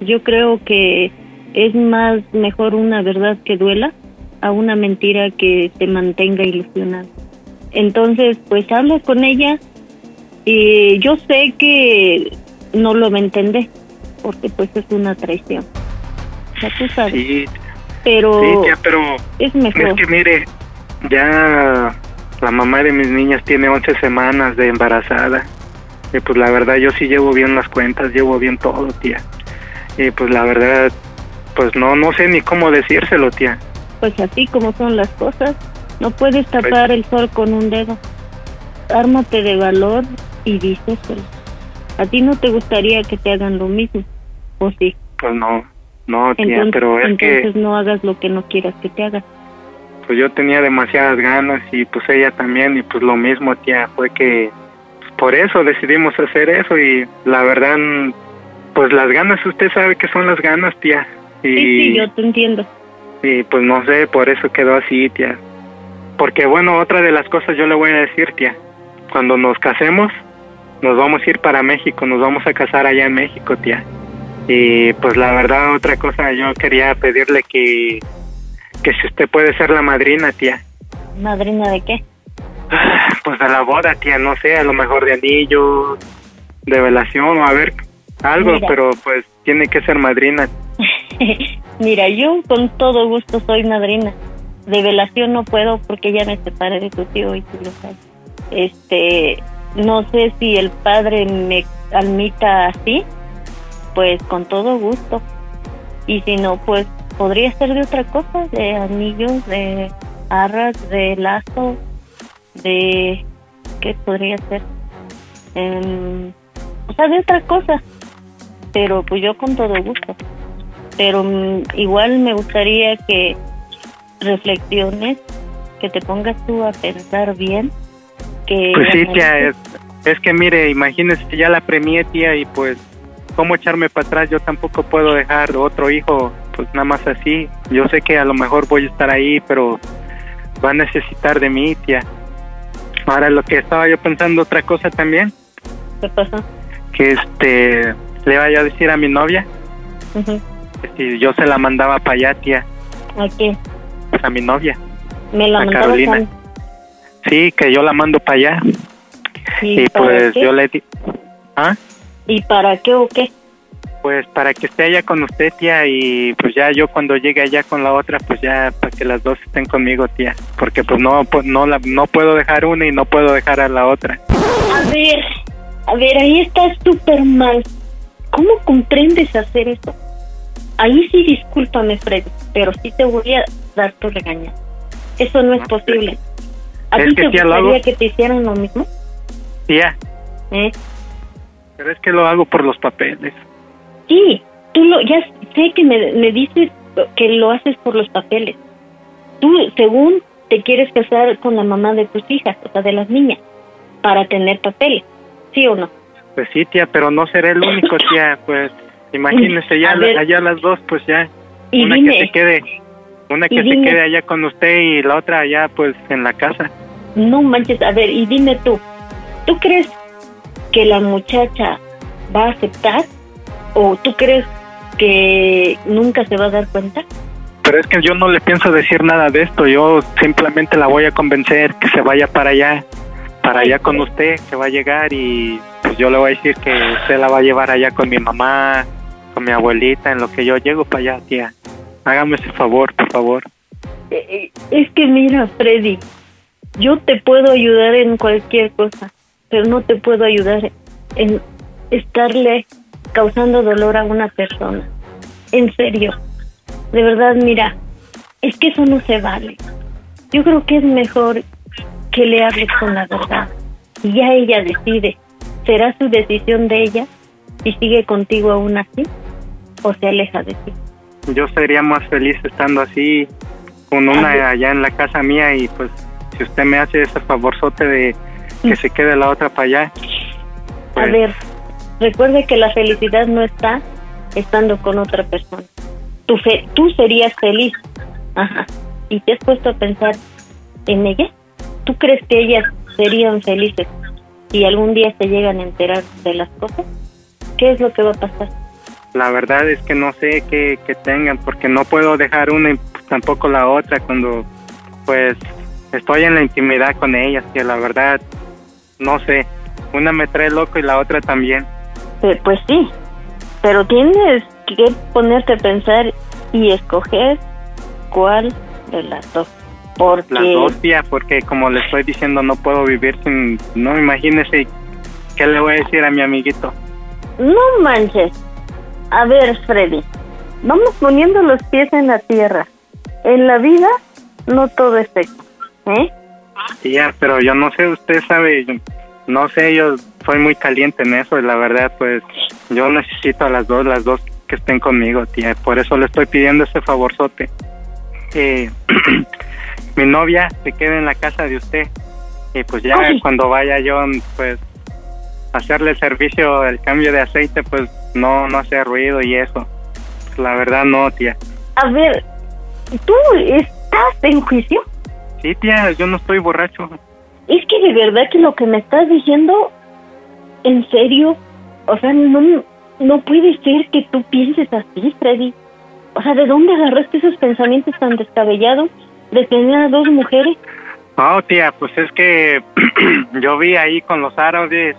Yo creo que es más mejor una verdad que duela a una mentira que te mantenga ilusionado. Entonces, pues habla con ella y yo sé que no lo va a entender porque pues es una traición. Tú sabes. sí, pero sí, pero es mejor. es que mire, ya la mamá de mis niñas tiene 11 semanas de embarazada. Y pues la verdad yo sí llevo bien las cuentas, llevo bien todo, tía. Y pues la verdad, pues no, no sé ni cómo decírselo, tía. Pues así como son las cosas, no puedes Pues tapar el sol con un dedo. Ármate de valor y díselo. A ti no te gustaría que te hagan lo mismo, ¿o sí? Pues no, no, tía, Entonces, pero es entonces que no hagas lo que no quieras que te hagan. pues yo tenía demasiadas ganas y pues ella también y pues lo mismo, tía, fue que pues, por eso decidimos hacer eso y la verdad, pues las ganas, usted sabe que son las ganas, tía. Y, Sí, sí, yo te entiendo. y pues no sé, por eso quedó así, tía. Porque bueno, otra de las cosas yo le voy a decir, tía, cuando nos casemos, nos vamos a ir para México, nos vamos a casar allá en México, tía. Y pues la verdad, otra cosa, yo quería pedirle que, que si usted puede ser la madrina, tía. ¿Madrina de qué? [SIGHS] Pues de la boda, tía, no sé, a lo mejor de anillo, de velación o a ver, algo, Mira. pero pues tiene que ser madrina. [LAUGHS] Mira, yo con todo gusto soy madrina. De velación no puedo porque ya me separé de tu tío y tú lo sabes. Este, no sé si el padre me admita así, pues con todo gusto. Y si no, pues podría ser de otra cosa, de anillos, de arras, de lazo, de... ¿Qué podría ser? Em, o sea, de otra cosa. Pero pues yo con todo gusto pero mm, igual me gustaría que reflexiones, que te pongas tú a pensar bien, que Pues sí, tía, es, es que mire, imagínese, ya la premié, tía, y pues, ¿cómo echarme para atrás? Yo tampoco puedo dejar otro hijo, pues nada más así. Yo sé que a lo mejor voy a estar ahí, pero va a necesitar de mí, tía. Ahora, lo que estaba yo pensando, otra cosa también, ¿Qué pasa? que este, le vaya a decir a mi novia, Ujú. que si yo se la mandaba para allá, tía, ¿A qué? pues a mi novia. Me la A Carolina. Sí, que yo la mando para allá. ¿Y, Y para pues qué? yo le di... ¿Ah? ¿Y para qué o qué? Pues para que esté allá con usted, tía, y pues ya yo cuando llegue allá con la otra, pues ya para que las dos estén conmigo, tía, porque pues no pues no la, no puedo dejar una y no puedo dejar a la otra. A ver, a ver, ahí estás súper mal. ¿Cómo comprendes hacer eso? Ahí sí discúlpame, Freddy, pero sí te voy a dar tu regaño. Eso no es posible. ¿A ti te gustaría que te hicieran lo mismo? Tía, ¿Eh? Pero es que lo hago por los papeles. Sí, tú lo, ya sé que me, me dices que lo haces por los papeles. Tú, según te quieres casar con la mamá de tus hijas, o sea, de las niñas, para tener papeles, ¿sí o no? Pues sí, tía, pero no seré el único, [LAUGHS] tía, pues imagínese ya A ver. allá las dos, pues ya Y una dime, que se quede una que se quede allá con usted y la otra allá pues en la casa. no manches, a ver, y dime tú, ¿tú crees que la muchacha va a aceptar o tú crees que nunca se va a dar cuenta? Pero es que yo no le pienso decir nada de esto, yo simplemente la voy a convencer que se vaya para allá, para allá con usted, que va a llegar y pues yo le voy a decir que usted la va a llevar allá con mi mamá, con mi abuelita, en lo que yo llego para allá, tía. Hágame ese favor, por favor. Eh, eh, Es que mira, Freddy, yo te puedo ayudar en cualquier cosa, pero no te puedo ayudar en estarle causando dolor a una persona. En serio. De verdad, mira, es que eso no se vale. Yo creo que es mejor que le hables con la verdad. Y ya ella decide. ¿Será su decisión de ella si sigue contigo aún así o se aleja de ti? Yo sería más feliz estando así con una allá en la casa mía y pues si usted me hace ese favorzote de que se quede la otra para allá. A pues, ver, recuerde que la felicidad no está estando con otra persona. Tú, fe- tú serías feliz. Ajá. ¿Y te has puesto a pensar en ella? ¿Tú crees que ellas serían felices si algún día se llegan a enterar de las cosas? ¿Qué es lo que va a pasar? La verdad es que no sé qué, qué tengan porque no puedo dejar una y tampoco la otra cuando pues estoy en la intimidad con ellas que la verdad no sé. Una me trae loco y la otra también. Eh, pues sí, pero tienes que ponerte a pensar y escoger cuál de las dos. Porque Las dos, tía, porque como le estoy diciendo, no puedo vivir sin... No, imagínese qué le voy a decir a mi amiguito. No manches. A ver, Freddy, vamos poniendo los pies en la tierra. En la vida no todo es sexo, ¿eh? Tía, pero yo no sé, usted sabe, no sé, yo soy muy caliente en eso y la verdad, pues yo necesito a las dos, las dos que estén conmigo, tía. Por eso le estoy pidiendo ese favorzote. Que [CLEARS THROAT] mi novia se quede en la casa de usted y pues ya Ay. cuando vaya yo, pues hacerle el servicio, el cambio de aceite, pues no, no hace ruido y eso. Pues, la verdad no, tía. A ver, ¿tú estás en juicio? Sí, tía, yo no estoy borracho. Es que de verdad que lo que me estás diciendo, en serio, o sea, no, no puede ser que tú pienses así, Freddy. O sea, ¿de dónde agarraste esos pensamientos tan descabellados de tener a dos mujeres? No, tía, pues es que [CLEARS THROAT] yo vi ahí con los árabes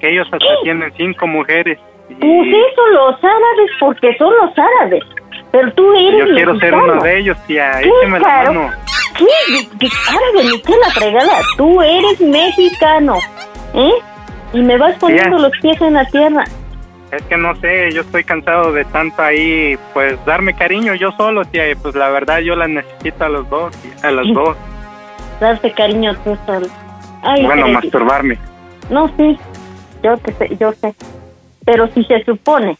que ellos hasta tienen cinco mujeres. Pues eso, los árabes, porque son los árabes. Pero tú eres Yo quiero ser uno de ellos, tía. ¿Qué, Écheme la mano. ¿Qué? ¿Qué árabe? Ni qué la fregada. Tú eres mexicano, ¿eh? Y me vas poniendo los pies en la tierra. Es que no sé, yo estoy cansado de tanto ahí, pues darme cariño yo solo, tía. Y pues la verdad yo las necesito a los dos, tía, a las dos. Darte cariño tú solo. Ay, bueno, masturbarme. No, sí, yo te sé, yo sé. Pero si se supone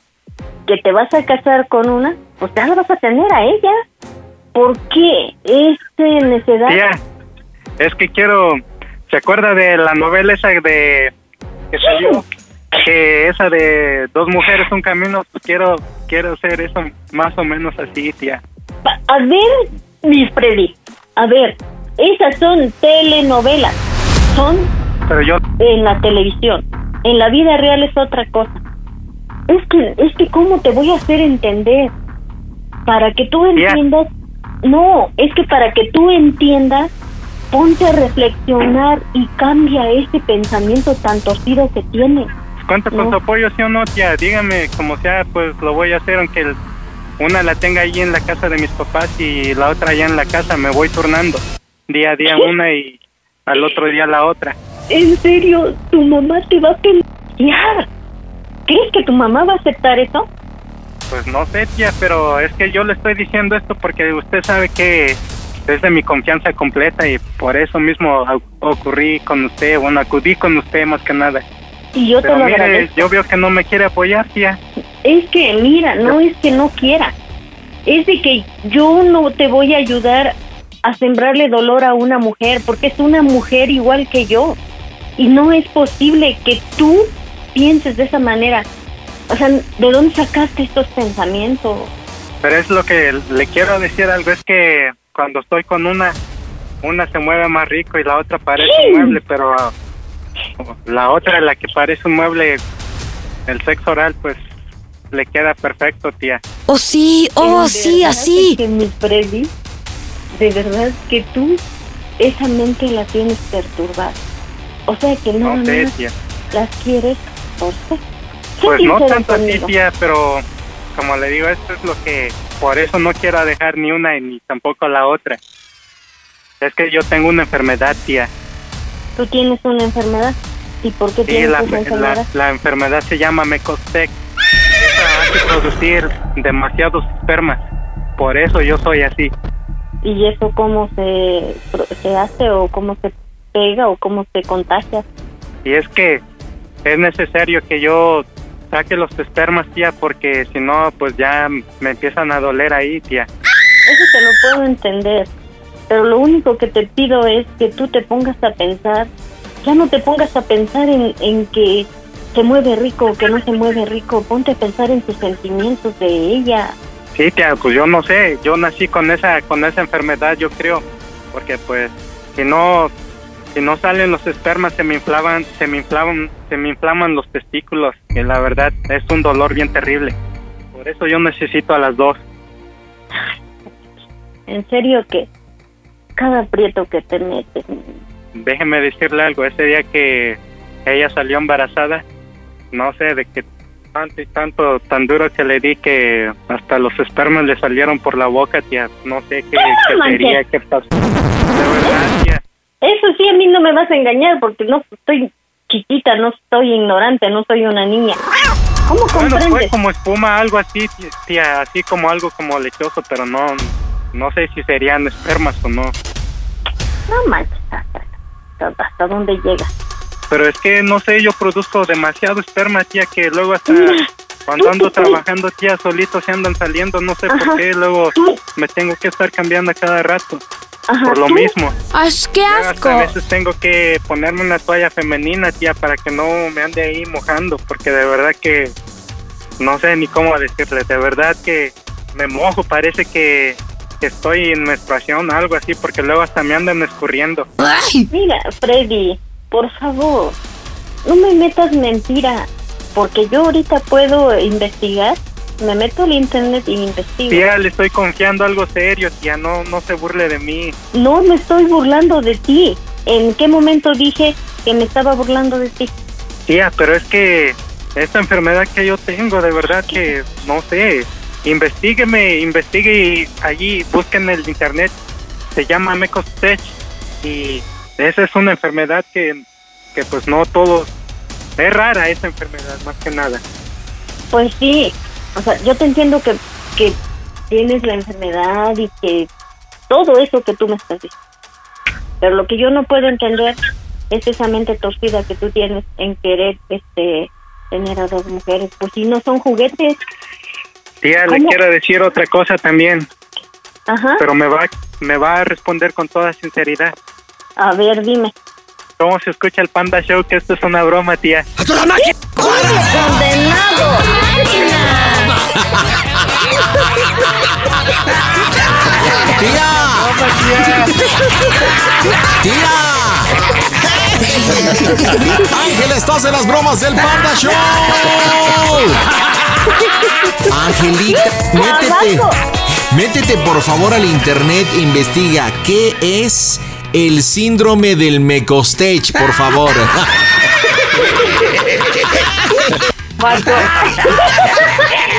que te vas a casar con una, pues ya la vas a tener a ella. ¿Por qué esa necedad? Tía, es que quiero... ¿Se acuerda de la novela esa de... que salió? Que esa de dos mujeres, un camino, pues quiero, quiero hacer eso más o menos así, tía. A ver, mi Freddy, a ver, esas son telenovelas, son Pero yo en la televisión. En la vida real es otra cosa. Es que, es que, ¿cómo te voy a hacer entender? Para que tú entiendas. No, es que para que tú entiendas, ponte a reflexionar y cambia ese pensamiento tan torcido que tienes. cuento con No. su apoyo, sí o no, tía. Dígame, como sea, pues lo voy a hacer, aunque el- una la tenga ahí en la casa de mis papás y la otra allá en la casa. Me voy turnando. Día a día una y al otro día la otra. En serio, tu mamá te va a pelear. ¿Crees que tu mamá va a aceptar eso? Pues no sé, tía, pero es que yo le estoy diciendo esto porque usted sabe que es de mi confianza completa y por eso mismo ocurrí con usted, bueno, acudí con usted más que nada. Y yo pero te lo mire, agradezco. yo veo que no me quiere apoyar, tía. Es que, mira, no es que no quiera. Es de que yo no te voy a ayudar a sembrarle dolor a una mujer, porque es una mujer igual que yo. Y no es posible que tú pienses de esa manera. O sea, ¿de dónde sacaste estos pensamientos? Pero es lo que le quiero decir algo, es que cuando estoy con una, una se mueve más rico y la otra parece un mueble, pero ah, la otra, la que parece un mueble, el sexo oral, pues le queda perfecto, tía. Oh, sí, oh, sí, así. Que mi Freddy, de verdad que tú esa mente la tienes perturbada. O sea que no, No sé, tía. las quieres por sexo. Pues no tanto así, tía, pero como le digo, esto es lo que, por eso no quiero dejar ni una ni tampoco la otra. Es que yo tengo una enfermedad, tía. Tú tienes una enfermedad. ¿Y por qué Sí, tienes la, la, enfermedad? la enfermedad se llama Mecostec. Esa hace producir demasiados espermas. por eso yo soy así. ¿Y eso cómo se, se hace o cómo se pega o cómo se contagia? Y es que es necesario que yo saque los espermas, tía, porque si no, pues ya me empiezan a doler ahí, tía. Eso te lo puedo entender, pero lo único que te pido es que tú te pongas a pensar, ya no te pongas a pensar en, en que se mueve rico o que no se mueve rico, ponte a pensar en tus sentimientos de ella. Sí, tía, pues yo no sé, yo nací con esa con esa enfermedad, yo creo, porque pues si no si no salen los espermas se me inflaban, se me inflaman, se me inflaman los testículos, que la verdad es un dolor bien terrible. Por eso yo necesito a las dos. En serio que cada aprieto que te metes. Déjeme decirle algo, ese día que ella salió embarazada, no sé de qué tanto y tanto tan duro que le di que hasta los espermas le salieron por la boca, tía. No sé qué, qué [LAUGHS] sería, qué pasó. De verdad. Eso sí, a mí no me vas a engañar porque no estoy chiquita, no estoy ignorante, no soy una niña. ¿Cómo Bueno, fue comprendes? como espuma, algo así, tí- tía, así como algo como lechoso, pero no, no sé si serían espermas o no. No manches, hasta, hasta- hasta dónde llega. Pero es que, no sé, yo produzco demasiado esperma, tía, que luego hasta Mira, cuando ando [LAUGHS] trabajando, tía, solito se andan saliendo, no sé Ajá. por qué, luego Tú- me tengo que estar cambiando a cada rato, Ajá, por lo tú- mismo. ¡Ay, qué asco! hasta a veces tengo que ponerme una toalla femenina, tía, para que no me ande ahí mojando, porque de verdad que no sé ni cómo decirle, de verdad que me mojo, parece que, estoy en menstruación, algo así, porque luego hasta me andan escurriendo. Mira, Freddy, por favor, no me metas mentira, porque yo ahorita puedo investigar, me meto al internet y investigo. Tía, le estoy confiando algo serio, tía, no, no se burle de mí. No me estoy burlando de ti. ¿En qué momento dije que me estaba burlando de ti? Tía, pero es que esta enfermedad que yo tengo, de verdad que no sé. Investígueme, investigue y allí busquen en el internet. Se llama Mecostech y esa es una enfermedad que, que pues no todos. Es rara esa enfermedad, más que nada. Pues sí, o sea, yo te entiendo que, que tienes la enfermedad y que todo eso que tú me estás diciendo. Pero lo que yo no puedo entender es esa mente torcida que tú tienes en querer este tener a dos mujeres. Pues si no son juguetes. Tía, le quiero decir otra cosa también, Ajá. pero me va, me va a responder con toda sinceridad. A ver, dime. ¿Cómo se escucha el Panda Show? Que esto es una broma, tía. ¡Condenado! Ángel, estás en las bromas del Panda Show. Angelita, métete. Métete por favor al internet e investiga qué es el síndrome del Mecostage, por favor.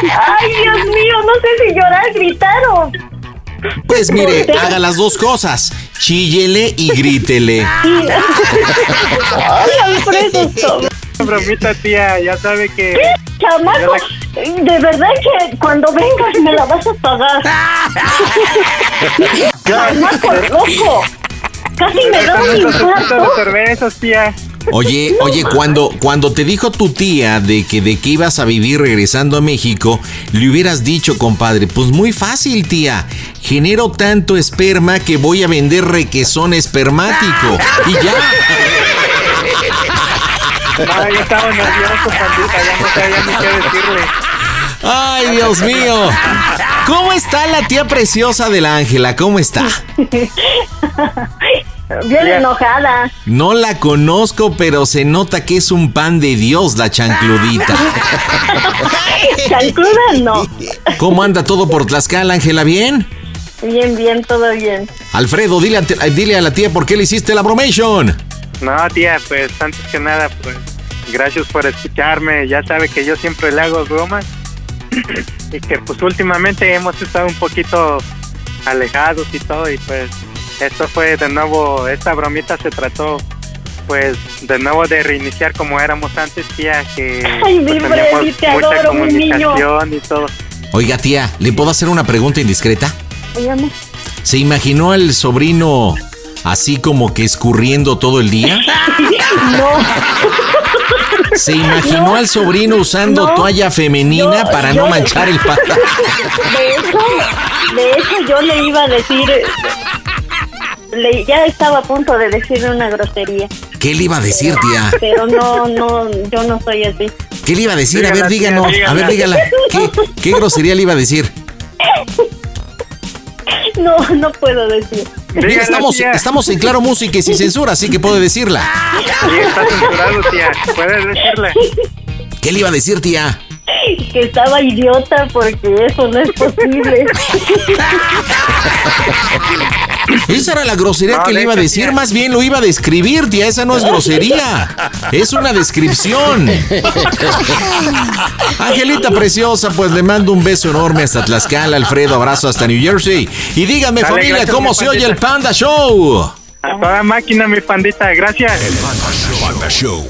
Ay, Dios mío, no sé si llorar, gritar o... Pues mire, haga las dos cosas. Chíllele y grítele. [LAUGHS] Ay, Alfredo, toma. Bromita, tía, ya sabe que... Chamaco, de verdad que cuando vengas me la vas a pagar. [LAUGHS] Chamaco, loco. Casi me da un infarto. de cervezas, tía. Oye, oye, cuando, cuando te dijo tu tía de que de que ibas a vivir regresando a México, le hubieras dicho, compadre, pues muy fácil, tía. Genero tanto esperma que voy a vender requesón espermático. Y ya. No, yo estaba nervioso, pandita, ya no sabía ni qué decirle. Ay, Dios mío. ¿Cómo está la tía preciosa de la Ángela? ¿Cómo está? [LAUGHS] Bien enojada. No la conozco, pero se nota que es un pan de Dios la chancludita. [LAUGHS] Chancluda no. ¿Cómo anda todo por Tlaxcala, Ángela? ¿Bien? Bien, bien, todo bien. Alfredo, dile a, dile a la tía por qué le hiciste la bromation. No, tía, pues antes que nada, pues gracias por escucharme. Ya sabe que yo siempre le hago bromas. Y que pues últimamente hemos estado un poquito alejados y todo. Y pues esto fue de nuevo, esta bromita se trató pues de nuevo de reiniciar como éramos antes, tía, que Ay, mi pues, teníamos Freddy, te mucha adoro, mi niño. comunicación y todo. Oiga, tía, ¿le puedo hacer una pregunta indiscreta? Dígame. ¿Se imaginó al sobrino así como que escurriendo todo el día? [LAUGHS] No. [LAUGHS] ¿Se imaginó al sobrino usando No. toalla femenina para yo- no manchar el pantalón? [LAUGHS] De hecho, de hecho yo le iba a decir, le, ya estaba a punto de decirle una grosería, ¿Qué le iba a decir, tía? pero no, no, yo no soy así. ¿Qué le iba a decir? A ver, Dígala, díganos. A ver, dígala. dígala. ¿Qué, qué grosería le iba a decir? [LAUGHS] No, no puedo decir. Estamos, tía. estamos en Claro Música y sin censura, así que puede decirla. Sí, está censurado, tía. Puedes decirle. ¿Qué le iba a decir, tía? Que estaba idiota porque eso no es posible. [LAUGHS] [LAUGHS] Esa era la grosería No, que le iba a decir, tía. más bien lo iba a describir, tía. Esa no es grosería. Es una descripción. [LAUGHS] Angelita preciosa, pues le mando un beso enorme hasta Tlaxcala, Alfredo, abrazo hasta New Jersey. Y dígame, Dale, familia, gracias, ¿cómo se oye el Panda Show? A toda máquina, mi pandita. Gracias. Panda Show.